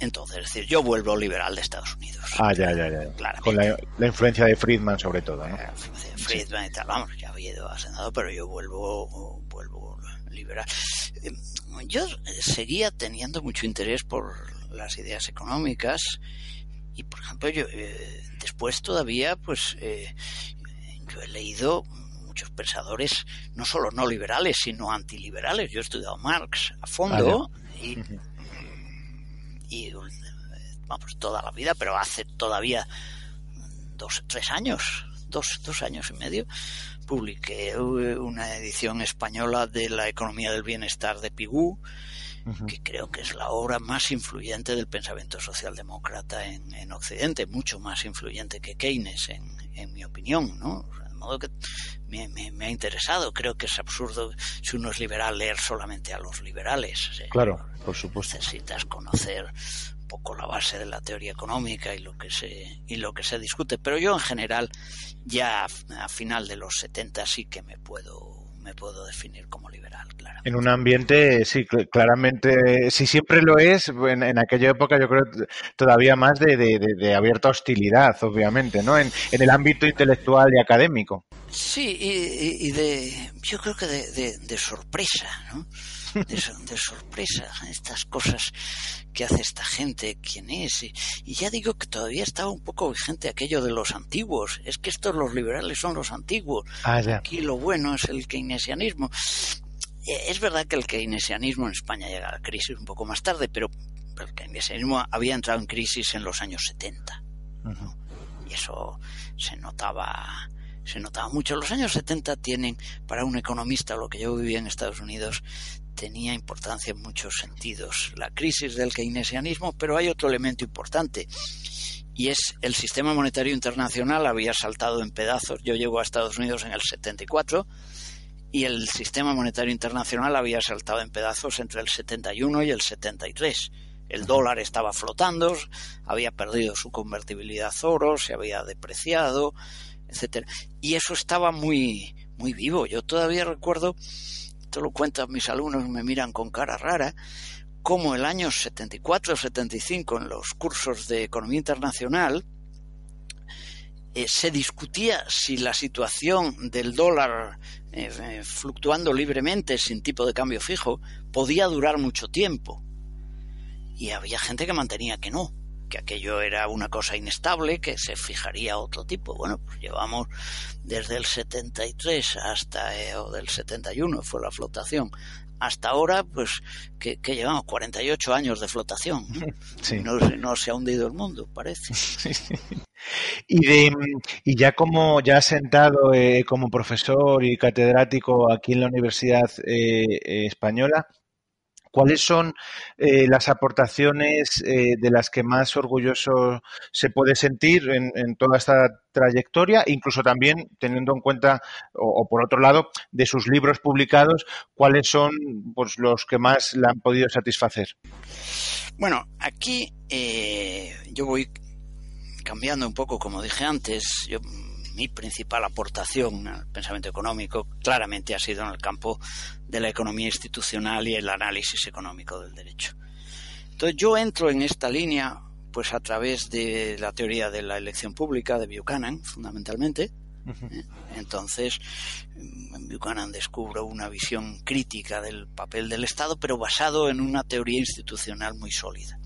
entonces, es decir, yo vuelvo liberal de Estados Unidos. Ah, ya, ya, ya. Con la, influencia de Friedman sobre todo, ¿no? Eh, Friedman y tal, vamos, ya había ido a Senado, pero yo vuelvo, vuelvo liberal. Eh, yo seguía teniendo mucho interés por las ideas económicas y, por ejemplo, yo eh, después todavía, pues, eh, yo he leído muchos pensadores, no solo no liberales, sino antiliberales. Yo he estudiado Marx a fondo y, y, vamos, toda la vida, pero hace todavía dos, tres años, dos, dos años y medio, publiqué una edición española de La economía del bienestar de Pigou, que creo que es la obra más influyente del pensamiento socialdemócrata en, en Occidente, mucho más influyente que Keynes, en, en mi opinión, ¿no? De modo que me, me, me, ha interesado. Creo que es absurdo si uno es liberal leer solamente a los liberales. Claro, por supuesto. Necesitas conocer poco la base de la teoría económica y lo que se y lo que se discute. Pero yo en general ya a final de los 70 sí que me puedo me puedo definir como liberal, claro. En un ambiente, sí, claramente, si siempre lo es, en, en aquella época yo creo todavía más de, de, de abierta hostilidad, obviamente, ¿no? En, en, el ámbito intelectual y académico. Sí, y, y de, yo creo que de sorpresa, ¿no? De, de, sorpresa, estas cosas que hace esta gente, quién es. Y, y, ya digo que todavía estaba un poco vigente aquello de los antiguos. Es que estos los liberales son los antiguos. Ah. Aquí lo bueno es el keynesianismo. Es verdad que el keynesianismo en España llega a la crisis un poco más tarde, pero el keynesianismo había entrado en crisis en los años 70. Uh -huh. Y eso se notaba se notaba mucho. Los años 70 tienen, para un economista, lo que yo vivía en Estados Unidos, tenía importancia en muchos sentidos. La crisis del keynesianismo, pero hay otro elemento importante. Y es el sistema monetario internacional había saltado en pedazos. Yo llego a Estados Unidos en el 74 y el sistema monetario internacional había saltado en pedazos entre el 71 y el 73. El dólar estaba flotando, había perdido su convertibilidad oro, se había depreciado, etcétera. Y eso estaba muy, muy vivo. Yo todavía recuerdo, esto lo cuentan mis alumnos, me miran con cara rara, como el año 74 o 75 en los cursos de economía internacional eh, se discutía si la situación del dólar eh, fluctuando libremente sin tipo de cambio fijo podía durar mucho tiempo. Y había gente que mantenía que no, que aquello era una cosa inestable, que se fijaría otro tipo. Bueno, pues llevamos desde el 73 hasta, eh, o del 71 fue la flotación, hasta ahora, pues, que, que llevamos 48 años de flotación. Sí. No, no, se ha hundido el mundo, parece. y, de, y ya como ya sentado eh, como profesor y catedrático aquí en la Universidad eh, Española, ¿Cuáles son eh, las aportaciones eh, de las que más orgulloso se puede sentir en, en, toda esta trayectoria, incluso también teniendo en cuenta, o, por otro lado, de sus libros publicados, cuáles son pues, los que más la han podido satisfacer? Bueno, aquí eh, yo voy cambiando un poco, como dije antes, yo mi principal aportación al pensamiento económico claramente ha sido en el campo de la economía institucional y el análisis económico del derecho. Entonces yo entro en esta línea pues a través de la teoría de la elección pública de Buchanan, fundamentalmente. -huh. Entonces, en Buchanan descubro una visión crítica del papel del Estado, pero basado en una teoría institucional muy sólida.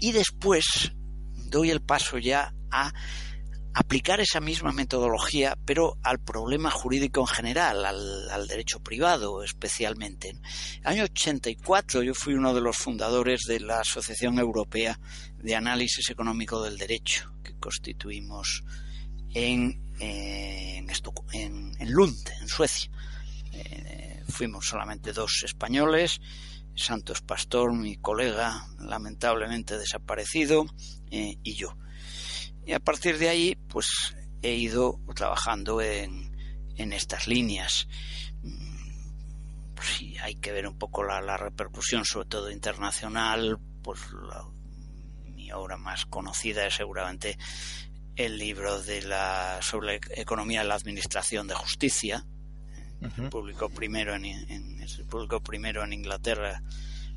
Y después doy el paso ya a aplicar esa misma metodología, pero al problema jurídico en general, al, derecho privado especialmente. En el año 84 yo fui uno de los fundadores de la Asociación Europea de Análisis Económico del Derecho, que constituimos en, eh, en, en, Lund, en Suecia. Eh, fuimos solamente dos españoles, Santos Pastor, mi colega, lamentablemente desaparecido, eh, y yo y a partir de ahí, pues he ido trabajando en, en estas líneas. Pues sí, hay que ver un poco la, la repercusión, sobre todo internacional. Pues la, mi obra más conocida es seguramente el libro de la sobre la economía de la administración de justicia. Uh -huh. publicó primero en, en, se publicó primero en Inglaterra.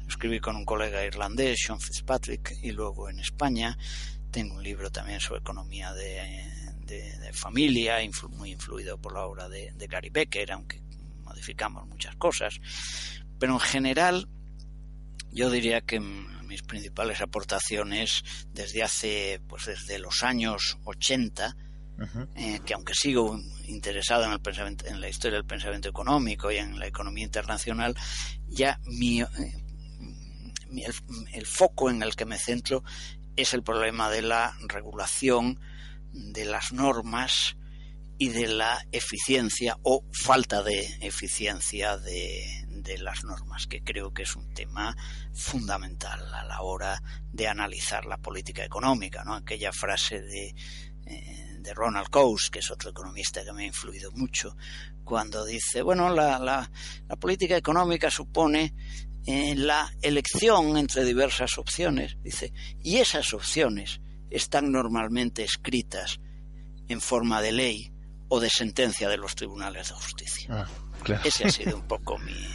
Escribí con un colega irlandés, Sean Fitzpatrick, y luego en España tengo un libro también sobre economía de, de, de familia, influ, muy influido por la obra de, de, Gary Becker, aunque modificamos muchas cosas. Pero en general, yo diría que mis principales aportaciones desde hace, pues desde los años 80, uh -huh. eh, que aunque sigo interesado en, el pensamiento, en la historia del pensamiento económico y en la economía internacional, ya mi, eh, mi el, el foco en el que me centro es el problema de la regulación de las normas y de la eficiencia o falta de eficiencia de, de las normas, que creo que es un tema fundamental a la hora de analizar la política económica, ¿no? Aquella frase de, eh, de Ronald Coase, que es otro economista que me ha influido mucho, cuando dice, bueno, la, la, la política económica supone eh, la elección entre diversas opciones, dice, y esas opciones están normalmente escritas en forma de ley o de sentencia de los tribunales de justicia. Ah, claro. Ese ha sido un poco mi,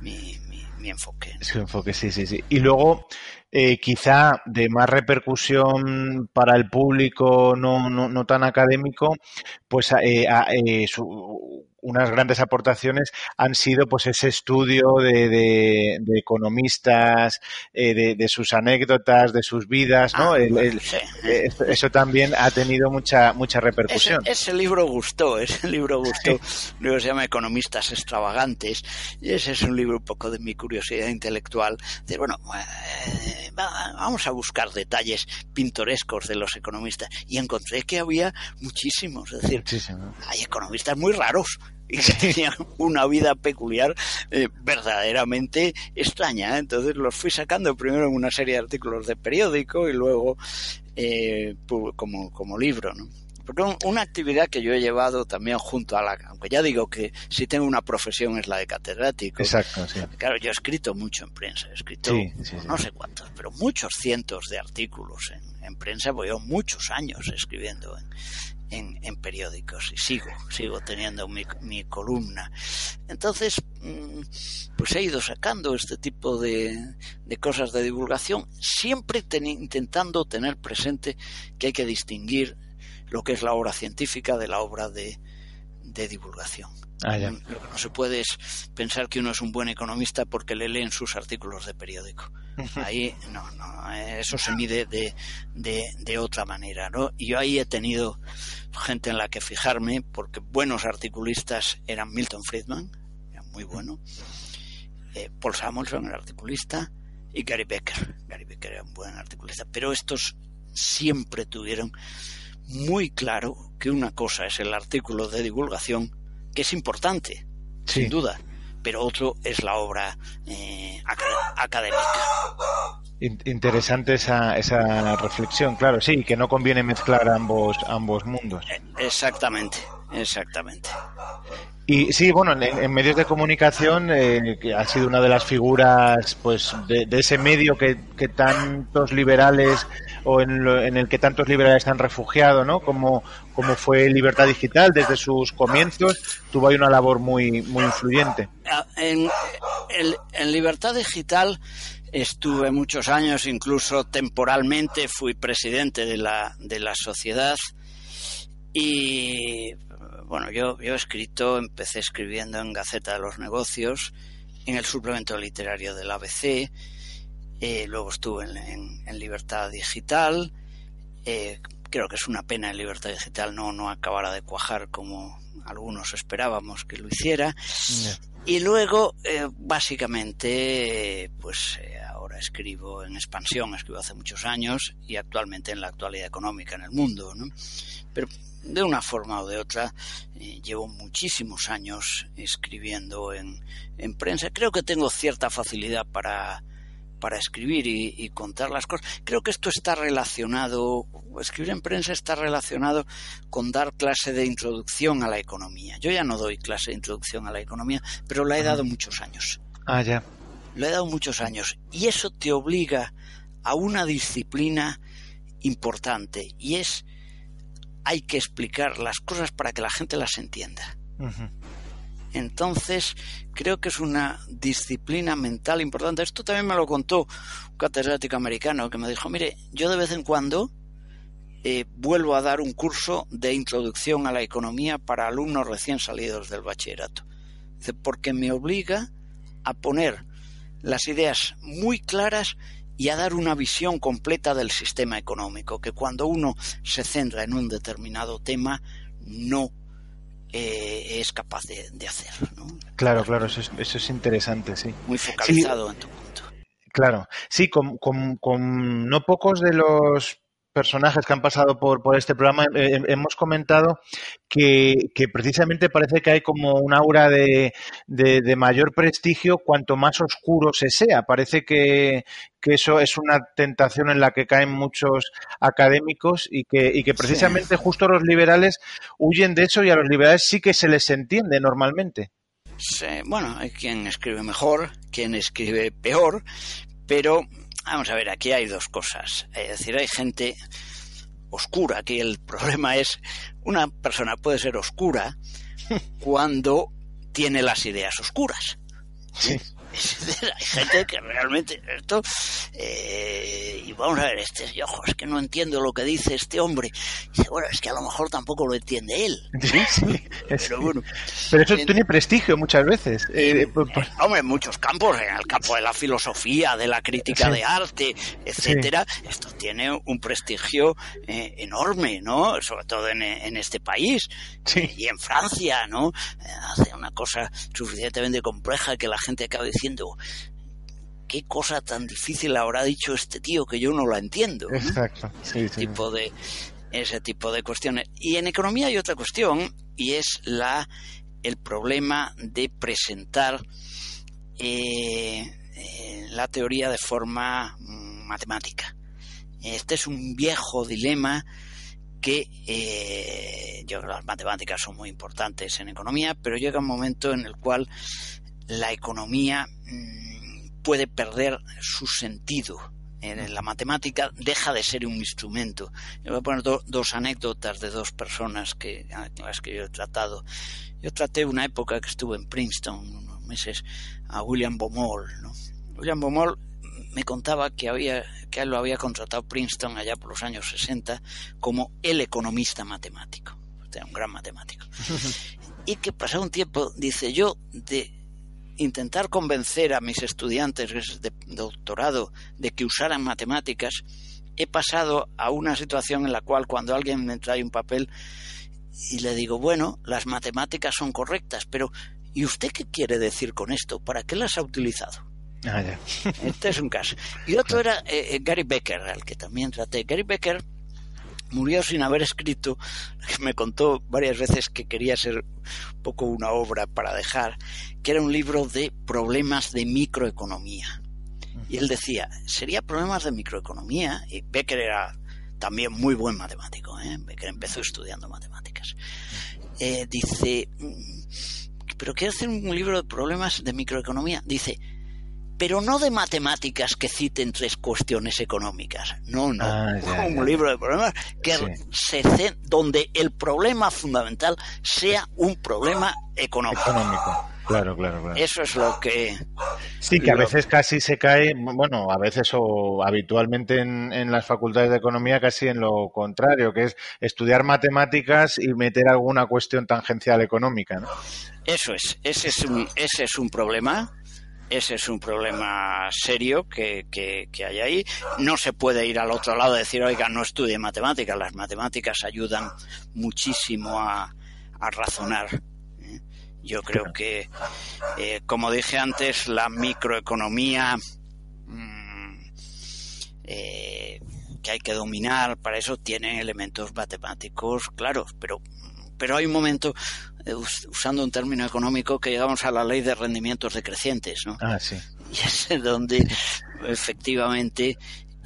mi, mi, enfoque. Su enfoque, sí, sí, sí. Y luego, eh, quizá de más repercusión para el público no, no, no tan académico, pues eh, eh, su, unas grandes aportaciones han sido pues ese estudio de, de, de economistas, eh, de, de, sus anécdotas, de sus vidas, ¿no? Ah, el, el, sí. eso también ha tenido mucha mucha repercusión. Ese, ese libro gustó, ese libro gustó. Sí. El libro se llama Economistas extravagantes y ese es un libro un poco de mi curiosidad intelectual. De, bueno, eh, vamos a buscar detalles pintorescos de los economistas y encontré que había muchísimos, es decir, Muchísimo. hay economistas muy raros y que tenían una vida peculiar eh, verdaderamente extraña. Entonces los fui sacando primero en una serie de artículos de periódico y luego eh, como, como libro. ¿no? Porque una actividad que yo he llevado también junto a la, aunque ya digo que si tengo una profesión es la de catedrático. Exacto, sí. Claro, yo he escrito mucho en prensa, he escrito sí, sí, no sé cuántos, pero muchos cientos de artículos en, en prensa, porque yo muchos años escribiendo en, en, en, periódicos y sigo, sigo teniendo mi, mi, columna. Entonces, mm, pues he ido sacando este tipo de, de cosas de divulgación, siempre ten, intentando tener presente que hay que distinguir lo que es la obra científica de la obra de, de divulgación. Ah, ya. Lo que no se puede es pensar que uno es un buen economista porque le leen sus artículos de periódico. Ahí no, no, eso se mide de, de, de, otra manera, ¿no? Y yo ahí he tenido gente en la que fijarme porque buenos articulistas eran Milton Friedman, era muy bueno, eh, Paul Samuelson, el articulista, y Gary Becker. Gary Becker era un buen articulista, pero estos siempre tuvieron muy claro que una cosa es el artículo de divulgación, que es importante, sí. sin duda, pero otro es la obra eh, académica. Interesante esa, esa reflexión, claro, sí, que no conviene mezclar ambos, ambos mundos. Eh, exactamente, exactamente. Y sí, bueno, en, en medios de comunicación eh, que ha sido una de las figuras pues de, de ese medio que, que, tantos liberales o en, lo, en, el que tantos liberales están refugiados, ¿no? Como, como fue Libertad Digital desde sus comienzos, tuvo ahí una labor muy, muy influyente. Ah, En, en, en Libertad Digital estuve muchos años, incluso temporalmente fui presidente de la, de la sociedad y bueno, yo, yo he escrito, empecé escribiendo en Gaceta de los Negocios, en el suplemento literario del ABC, eh, luego estuve en, en, Libertad Digital, eh, creo que es una pena en Libertad Digital no, no acabara de cuajar como algunos esperábamos que lo hiciera. Y luego, eh, básicamente, pues eh, ahora escribo en expansión, escribo hace muchos años y actualmente en la actualidad económica en el mundo, ¿no? Pero de una forma o de otra, eh, llevo muchísimos años escribiendo en, en, prensa. Creo que tengo cierta facilidad para, para escribir y, y, contar las cosas. Creo que esto está relacionado, escribir en prensa está relacionado con dar clase de introducción a la economía. Yo ya no doy clase de introducción a la economía, pero la he dado muchos años. Ah, ya. Lo he dado muchos años. Y eso te obliga a una disciplina importante y es hay que explicar las cosas para que la gente las entienda. Uh -huh. Entonces, creo que es una disciplina mental importante. Esto también me lo contó un catedrático americano que me dijo, mire, yo de vez en cuando eh, vuelvo a dar un curso de introducción a la economía para alumnos recién salidos del bachillerato. Dice, porque me obliga a poner las ideas muy claras y a dar una visión completa del sistema económico, que cuando uno se centra en un determinado tema no eh, es capaz de, de hacer. ¿no? Claro, claro, eso es, eso es, interesante, sí. Muy focalizado sí, en tu punto. Claro, sí, con, con, con, no pocos de los personajes que han pasado por, por este programa eh, eh, hemos comentado que, precisamente parece que hay como un aura de, de, mayor prestigio cuanto más oscuro se sea. Parece que, que, eso es una tentación en la que caen muchos académicos y que, y que precisamente justo los liberales huyen de eso y a los liberales sí que se les entiende normalmente. Sí, bueno, hay quien escribe mejor, quien escribe peor, pero Vamos a ver, aquí hay dos cosas. Es decir, hay gente oscura. Aquí el problema es, una persona puede ser oscura cuando tiene las ideas oscuras. Sí. Hay gente que realmente esto eh, y vamos a ver este ojo es que no entiendo lo que dice este hombre. Dice bueno es que a lo mejor tampoco lo entiende él pero bueno. Pero eso tiene prestigio muchas veces. Eh, pues, pues. hombre en muchos campos en el campo de la filosofía de la crítica de arte etcétera esto tiene un prestigio eh, enorme no sobre todo en, en este país y en Francia no hace una cosa suficientemente compleja que la gente acaba diciendo diciendo, qué cosa tan difícil habrá dicho este tío que yo no la entiendo. Exacto. ese, Tipo de, ese tipo de cuestiones. Y en economía hay otra cuestión y es la el problema de presentar eh, eh, la teoría de forma mm, matemática. Este es un viejo dilema que eh, yo las matemáticas son muy importantes en economía, pero llega un momento en el cual la economía mm, puede perder su sentido. En la matemática deja de ser un instrumento. Yo voy a poner dos anécdotas de dos personas que, las que yo he tratado. Yo traté una época que estuve en Princeton, unos meses, a William Baumol. William Baumol me contaba que había que él lo había contratado Princeton allá por los años 60 como el economista matemático. Era un gran matemático. y que pasado un tiempo, dice yo, de intentar convencer a mis estudiantes de doctorado de que usaran matemáticas, he pasado a una situación en la cual cuando alguien me trae un papel y le digo, bueno, las matemáticas son correctas, pero ¿y usted qué quiere decir con esto? ¿Para qué las ha utilizado? Ah, este es un caso. Y otro era eh, eh, Gary Becker, al que también traté. Gary Becker murió sin haber escrito, me contó varias veces que quería ser un poco una obra para dejar, que era un libro de problemas de microeconomía. Y él decía, sería problemas de microeconomía, y Becker era también muy buen matemático, ¿eh? Becker empezó estudiando matemáticas. Eh, dice, mm, pero quiere hacer un libro de problemas de microeconomía. Dice, pero no de matemáticas que citen tres cuestiones económicas. No, no. Ah, un libro de problemas que se donde el problema fundamental sea un problema económico. Claro, claro, claro. Eso es lo que... Sí, que a veces casi se cae, bueno, a veces o habitualmente en, en, las facultades de economía casi en lo contrario, que es estudiar matemáticas y meter alguna cuestión tangencial económica, ¿no? Eso es, ese es un, ese es un problema ese es un problema serio que, que, hay ahí. No se puede ir al otro lado y decir, oiga, no estudie matemáticas. Las matemáticas ayudan muchísimo a, razonar. ¿eh? Yo creo que, eh, como dije antes, la microeconomía mm, eh, que hay que dominar, para eso tiene elementos matemáticos claros, pero pero hay un momento, eh, usando un término económico, que llegamos a la ley de rendimientos decrecientes, ¿no? Ah, sí. Y es donde efectivamente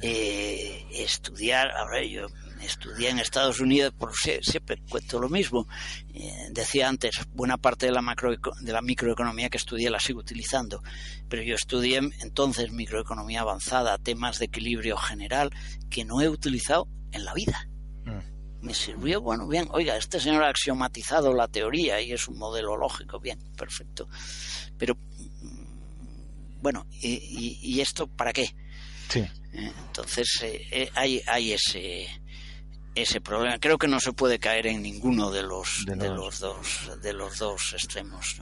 eh, estudiar, ahora yo estudié en Estados Unidos, por siempre cuento lo mismo. Eh, decía antes, buena parte de la, macro, de la microeconomía que estudié la sigo utilizando, pero yo estudié entonces microeconomía avanzada, temas de equilibrio general que no he utilizado en la vida. Mm me sirvió, bueno, bien, oiga, este señor ha axiomatizado la teoría y es un modelo lógico, bien, perfecto. Pero, mm, bueno, ¿y, esto para qué? Sí. Eh, entonces, eh, eh, hay, hay ese ese problema. Creo que no se puede caer en ninguno de los, de, los, dos de los dos extremos.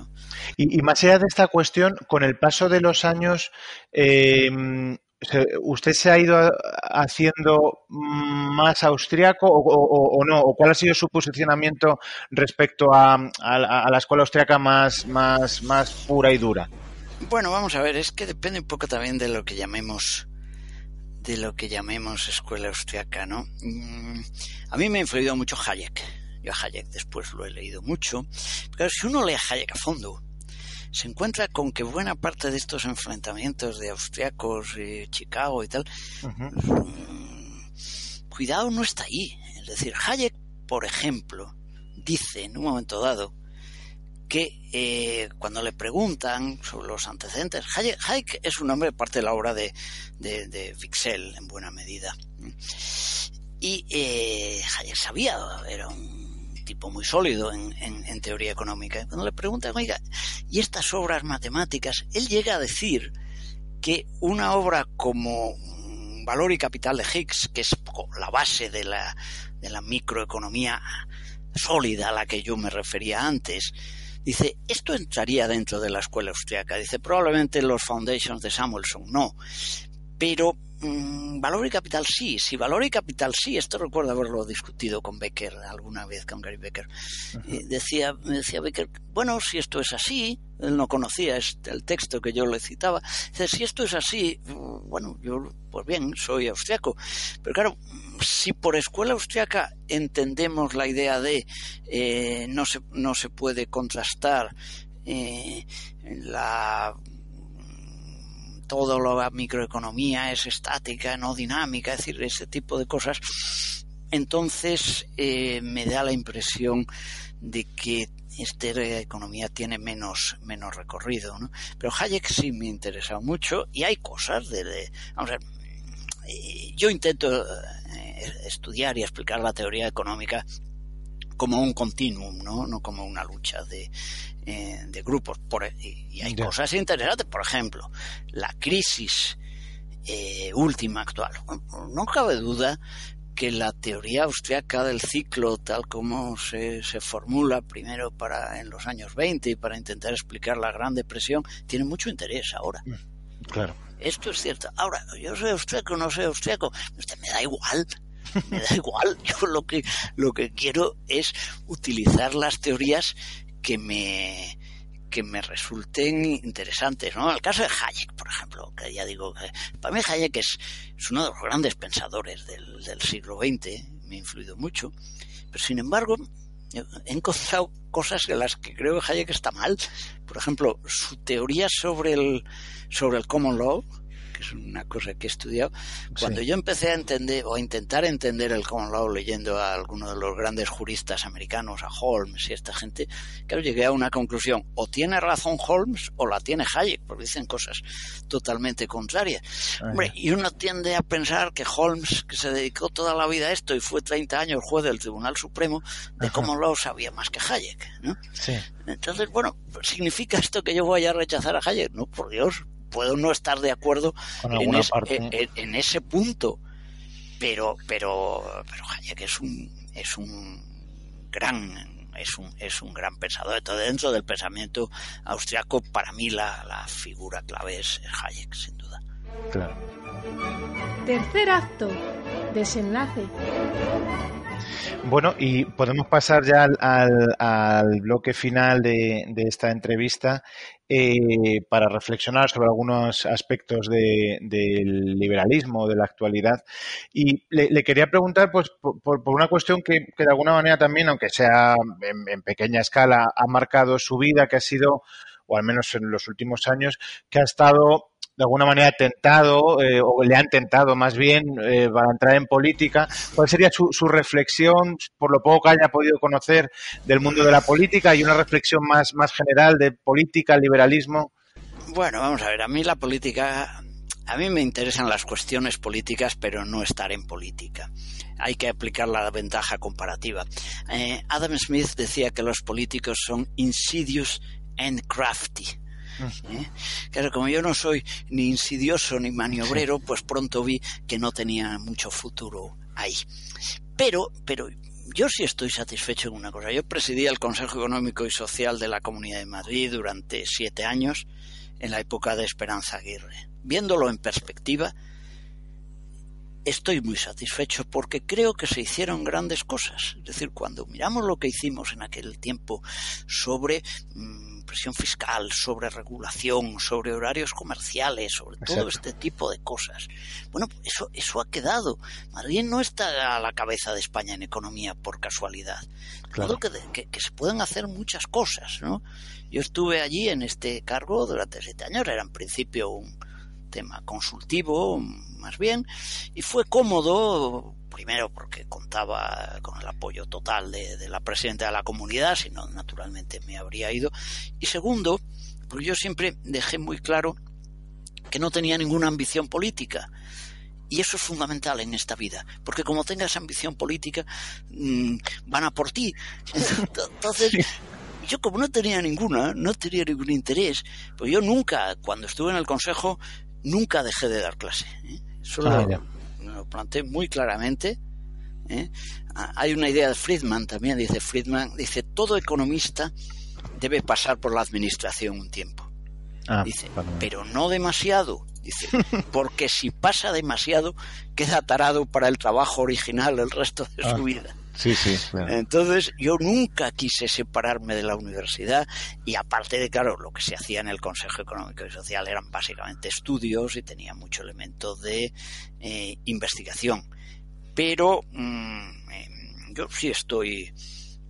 Y, y, más allá de esta cuestión, con el paso de los años, eh, ¿Usted se ha ido haciendo más austriaco o, no? ¿O cuál ha sido su posicionamiento respecto a, la escuela austriaca más, pura y dura? Bueno, vamos a ver, es que depende un poco también de lo que llamemos de lo que llamemos escuela austriaca, ¿no? Mm, a mí me ha influido mucho Hayek. Yo a Hayek después lo he leído mucho. Pero si uno lee a Hayek a fondo, se encuentra con que buena parte de estos enfrentamientos de austriacos, y Chicago y tal, mm, cuidado no está ahí. Es decir, Hayek, por ejemplo, dice en un momento dado que eh, cuando le preguntan sobre los antecedentes, Hayek, es un hombre parte de la obra de, de, Vixel en buena medida. Y eh, Hayek sabía, era un tipo muy sólido en, teoría económica. Cuando le preguntan, oiga, ¿y estas obras matemáticas? Él llega a decir que una obra como Valor y Capital de Higgs, que es la base de la, de la microeconomía sólida a la que yo me refería antes, dice, esto entraría dentro de la escuela austriaca. Dice, probablemente los foundations de Samuelson no, pero Mm, valor y capital sí, si valor y capital sí, esto recuerdo haberlo discutido con Becker alguna vez, con Gary Becker. decía, decía Becker, bueno, si esto es así, él no conocía este, el texto que yo le citaba, dice, si esto es así, mm, bueno, yo, pues bien, soy austriaco, pero claro, si por escuela austriaca entendemos la idea de eh, no, se, no se puede contrastar eh, la todo la microeconomía es estática, no dinámica, es decir, ese tipo de cosas, entonces eh, me da la impresión de que esta economía tiene menos, menos recorrido. ¿no? Pero Hayek sí me interesa mucho y hay cosas de... vamos a ver, eh, yo intento eh, estudiar y explicar la teoría económica como un continuum, ¿no? no como una lucha de, eh, de grupos. Por, y, hay cosas interesantes, por ejemplo, la crisis eh, última actual. No cabe duda que la teoría austriaca del ciclo, tal como se, se, formula primero para en los años 20 y para intentar explicar la Gran Depresión, tiene mucho interés ahora. Mm, claro. Esto es cierto. Ahora, yo soy austriaco, no soy austriaco, usted me da igual. Me da igual. Yo lo que lo que quiero es utilizar las teorías que me que me resulten interesantes, ¿no? El caso de Hayek, por ejemplo, que ya digo, que para mí Hayek es, es uno de los grandes pensadores del, del siglo XX, me ha influido mucho, pero sin embargo he encontrado cosas en las que creo que Hayek está mal. Por ejemplo, su teoría sobre el, sobre el common law, que es una cosa que he estudiado, cuando yo empecé a entender o a intentar entender el common law leyendo a algunos de los grandes juristas americanos, a Holmes y esta gente, claro, llegué a una conclusión, o tiene razón Holmes o la tiene Hayek, porque dicen cosas totalmente contrarias. Hombre, y uno tiende a pensar que Holmes, que se dedicó toda la vida a esto y fue 30 años juez del Tribunal Supremo, de common law sabía más que Hayek, ¿no? Entonces, bueno, ¿significa esto que yo voy a rechazar a Hayek? No, por Dios, puedo no estar de acuerdo en, ese punto, pero pero pero Hayek es un es un gran es un, es un gran pensador. Entonces, dentro del pensamiento austriaco, para mí la, la figura clave es Hayek, sin duda. Claro. Tercer acto, desenlace. Bueno, y podemos pasar ya al, bloque final de, esta entrevista eh, para reflexionar sobre algunos aspectos del liberalismo, de la actualidad. Y le, quería preguntar, pues, por, una cuestión que, de alguna manera también, aunque sea en pequeña escala, ha marcado su vida, que ha sido, o al menos en los últimos años, que ha estado de alguna manera tentado, eh, o le han tentado más bien eh, para entrar en política. ¿Cuál sería su, reflexión, por lo poco que haya podido conocer del mundo de la política y una reflexión más, más general de política, liberalismo? Bueno, vamos a ver, a mí la política, a mí me interesan las cuestiones políticas, pero no estar en política. Hay que aplicar la ventaja comparativa. Eh, Adam Smith decía que los políticos son insidious and crafty ¿Eh? Claro, como yo no soy ni insidioso ni maniobrero, pues pronto vi que no tenía mucho futuro ahí. Pero, pero yo sí estoy satisfecho en una cosa. Yo presidí el Consejo Económico y Social de la Comunidad de Madrid durante siete años, en la época de Esperanza Aguirre. Viéndolo en perspectiva, estoy muy satisfecho porque creo que se hicieron grandes cosas. Es decir, cuando miramos lo que hicimos en aquel tiempo sobre mm, presión fiscal, sobre regulación, sobre horarios comerciales, sobre todo este tipo de cosas, bueno, eso, eso ha quedado. Madrid no está a la cabeza de España en economía por casualidad. Claro. Que, que, que se pueden hacer muchas cosas, ¿no? Yo estuve allí en este cargo durante siete años, era en principio un tema consultivo, más bien, y fue cómodo, primero porque contaba con el apoyo total de, la presidenta de la comunidad, si no, naturalmente me habría ido, y segundo, porque yo siempre dejé muy claro que no tenía ninguna ambición política. Y eso es fundamental en esta vida, porque como tengas ambición política, mmm, van a por ti. Entonces, yo como no tenía ninguna, no tenía ningún interés, pues yo nunca, cuando estuve en el Consejo, nunca dejé de dar clase. ¿eh? Eso ah, lo, planteé muy claramente. ¿eh? Ah, hay una idea de Friedman también, dice Friedman, dice, todo economista debe pasar por la administración un tiempo. Ah, dice, pero no demasiado. Dice, porque si pasa demasiado, queda tarado para el trabajo original el resto de su vida. Sí, sí. Entonces yo nunca quise separarme de la universidad y aparte de, claro, lo que se hacía en el Consejo Económico y Social eran básicamente estudios y tenía mucho elemento de eh, investigación. Pero mm, eh, yo sí estoy,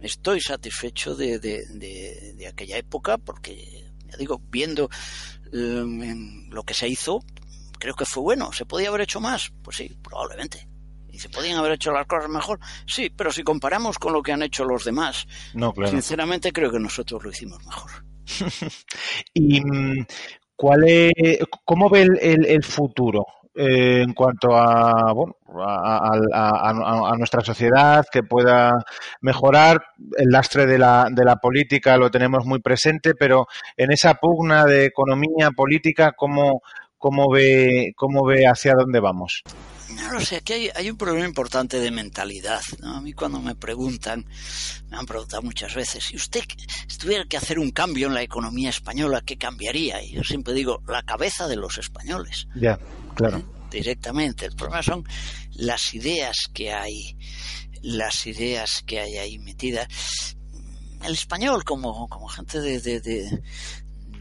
estoy satisfecho de, de, aquella época porque, ya digo, viendo eh, lo que se hizo, creo que fue bueno. ¿Se podía haber hecho más? Pues sí, probablemente. ¿Y se podían haber hecho las cosas mejor? Sí, pero si comparamos con lo que han hecho los demás, no, sinceramente creo que nosotros lo hicimos mejor. ¿Y mm, cuál es, cómo ve el, futuro? Eh, en cuanto a, bueno, a, a, a, nuestra sociedad que pueda mejorar. El lastre de la, de la política lo tenemos muy presente, pero en esa pugna de economía política, ¿cómo, cómo, ve, cómo ve hacia dónde vamos? No lo sé, aquí hay, hay, un problema importante de mentalidad. ¿no? A mí cuando me preguntan, me han preguntado muchas veces, si usted tuviera que hacer un cambio en la economía española, ¿qué cambiaría? Y yo siempre digo, la cabeza de los españoles. Ya, claro. ¿Eh? Directamente. El problema son las ideas que hay, las ideas que hay ahí metidas. El español, como, como gente de, de, de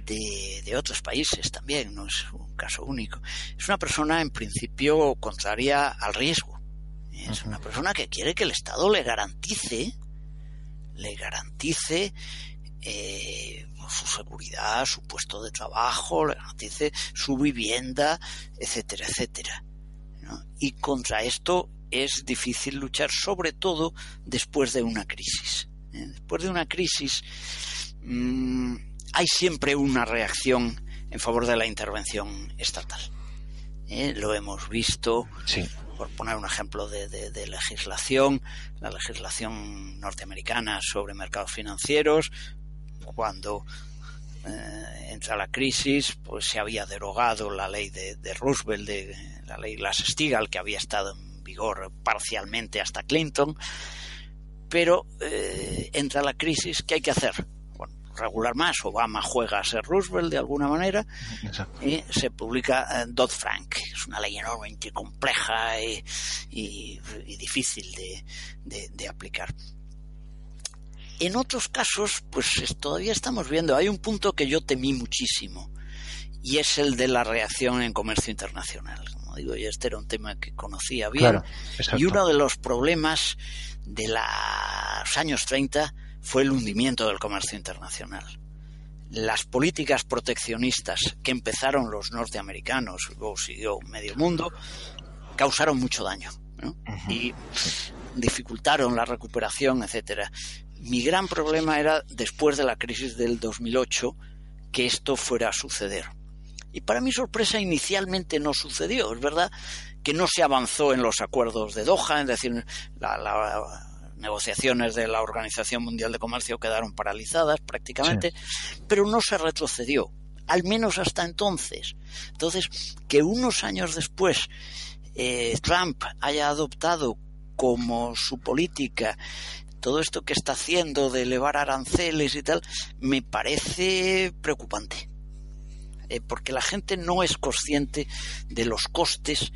de, de, otros países también, no es un caso único. Es una persona en principio contraria al riesgo. Es una persona que quiere que el Estado le garantice, le garantice eh, su seguridad, su puesto de trabajo, le garantice su vivienda, etcétera, etcétera. ¿no? Y contra esto es difícil luchar, sobre todo después de una crisis. ¿eh? Después de una crisis mmm, hay siempre una reacción en favor de la intervención estatal. ¿Eh? Lo hemos visto, sí. por poner un ejemplo de, de, de, legislación, la legislación norteamericana sobre mercados financieros, cuando eh, entra la crisis, pues se había derogado la ley de, de Roosevelt, de, la ley Glass-Steagall, que había estado en vigor parcialmente hasta Clinton, pero eh, entra la crisis, ¿qué hay que hacer? Regular más, Obama juega a ser Roosevelt de alguna manera, y se publica Dodd-Frank. Es una ley enormemente compleja y, y, y difícil de, de, de, aplicar. En otros casos, pues todavía estamos viendo, hay un punto que yo temí muchísimo, y es el de la reacción en comercio internacional. Como digo, y este era un tema que conocía bien, claro, y uno de los problemas de los años 30 fue el hundimiento del comercio internacional. Las políticas proteccionistas que empezaron los norteamericanos, luego siguió medio mundo, causaron mucho daño ¿no? uh -huh. y dificultaron la recuperación, etcétera. Mi gran problema era después de la crisis del 2008 que esto fuera a suceder. Y para mi sorpresa inicialmente no sucedió. Es verdad que no se avanzó en los acuerdos de Doha, es decir, la, la negociaciones de la Organización Mundial de Comercio quedaron paralizadas prácticamente, sí. pero no se retrocedió, al menos hasta entonces. Entonces, que unos años después eh, Trump haya adoptado como su política todo esto que está haciendo de elevar aranceles y tal, me parece preocupante. Eh, porque la gente no es consciente de los costes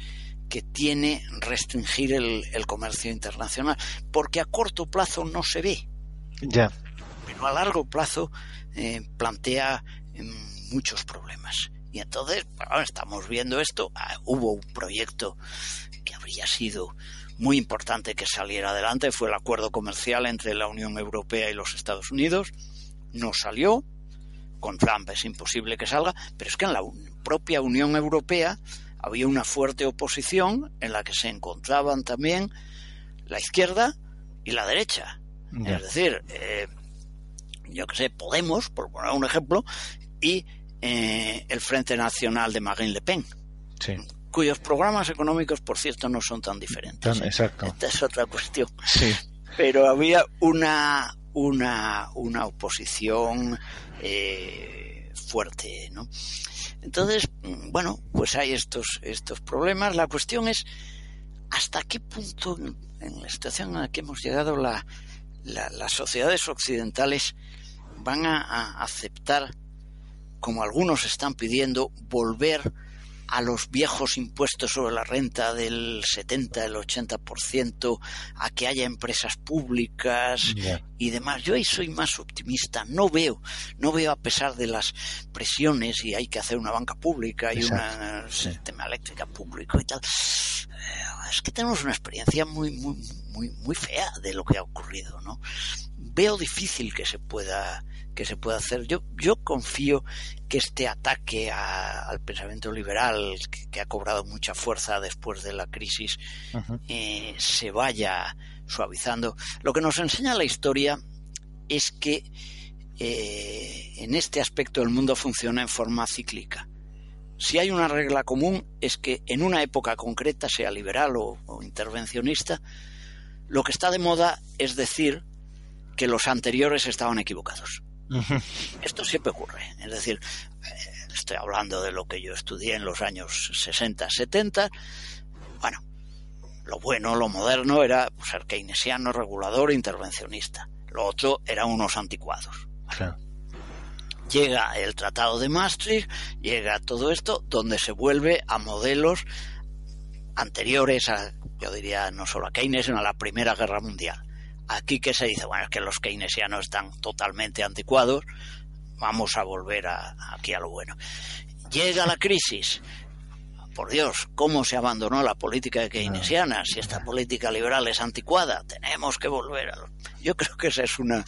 que tiene restringir el, comercio internacional, porque a corto plazo no se ve. Ya. Pero a largo plazo eh, plantea em, muchos problemas. Y entonces, bueno, estamos viendo esto. Ah, hubo un proyecto que habría sido muy importante que saliera adelante, fue el acuerdo comercial entre la Unión Europea y los Estados Unidos. No salió, con Trump es imposible que salga, pero es que en la propia Unión Europea había una fuerte oposición en la que se encontraban también la izquierda y la derecha. Es decir, eh, yo que sé, Podemos, por poner un ejemplo, y eh, el Frente Nacional de Marine Le Pen. Cuyos programas económicos, por cierto, no son tan diferentes. exacto. Esta es otra cuestión. Pero había una, una, una oposición eh, fuerte, ¿no? Entonces, mm, bueno, pues hay estos, estos problemas. La cuestión es hasta qué punto, en la situación en la que hemos llegado, la, las sociedades occidentales van a aceptar, como algunos están pidiendo, volver a los viejos impuestos sobre la renta del 70, el 80%, a que haya empresas públicas y demás. Yo ahí soy más optimista. No veo, no veo a pesar de las presiones y hay que hacer una banca pública y un sistema eléctrico público y tal. Eh, es que tenemos una experiencia muy, muy, muy, muy fea de lo que ha ocurrido, ¿no? Veo difícil que se pueda que se puede hacer. Yo, yo confío que este ataque al pensamiento liberal, que, ha cobrado mucha fuerza después de la crisis, eh, se vaya suavizando. Lo que nos enseña la historia es que eh, en este aspecto el mundo funciona en forma cíclica. Si hay una regla común es que en una época concreta, sea liberal o intervencionista, lo que está de moda es decir que los anteriores estaban equivocados. Esto siempre ocurre. Es decir, eh, estoy hablando de lo que yo estudié en los años 60, 70. Bueno, lo bueno, lo moderno era ser keynesiano, regulador, intervencionista. Lo otro eran unos anticuados. Llega el Tratado de Maastricht, llega todo esto, donde se vuelve a modelos anteriores a, yo diría, no solo a Keynes, sino a la Primera Guerra Mundial. Aquí que se dice, bueno, es que los keynesianos están totalmente anticuados, vamos a volver a, aquí a lo bueno. Llega la crisis, por Dios, ¿cómo se abandonó la política keynesiana? Si esta política liberal es anticuada, tenemos que volver a... Yo creo que esa es una,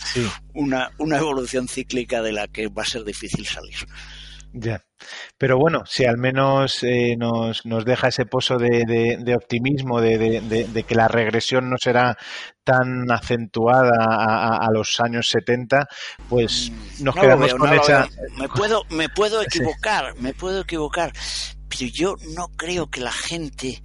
una, una evolución cíclica de la que va a ser difícil salir. Ya. Pero bueno, si al menos eh, nos, nos, deja ese pozo de, de, optimismo, de, de, que la regresión no será tan acentuada a, los años 70, pues mm, nos quedamos con esa. Me puedo, me puedo equivocar, me puedo equivocar, pero yo no creo que la gente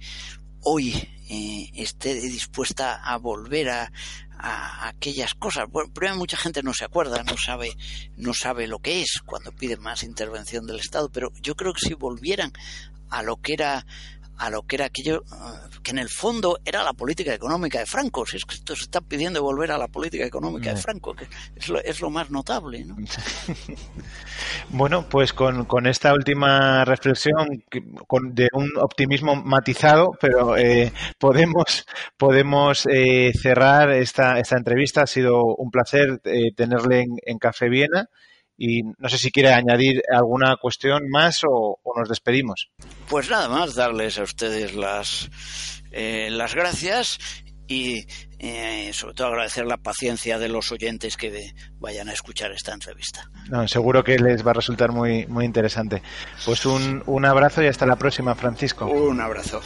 hoy eh, esté dispuesta a volver a, a aquellas cosas. Bueno, primero mucha gente no se acuerda, no sabe, no sabe lo que es cuando pide más intervención del Estado, pero yo creo que si volvieran a lo que era a lo que era aquello eh, que en el fondo era la política económica de Franco. Si es que esto se está pidiendo volver a la política económica de Franco, que es lo, es lo más notable. ¿no? bueno, pues con, con, esta última reflexión con, de un optimismo matizado, pero eh, podemos, podemos eh, cerrar esta, esta entrevista. Ha sido un placer tenerle en, en Café Viena. Y no sé si quiere añadir alguna cuestión más o, nos despedimos. Pues nada más, darles a ustedes las, eh, las gracias y eh, sobre todo agradecer la paciencia de los oyentes que vayan a escuchar esta entrevista. No, seguro que les va a resultar muy, muy interesante. Pues un, un abrazo y hasta la próxima, Francisco. Un abrazo.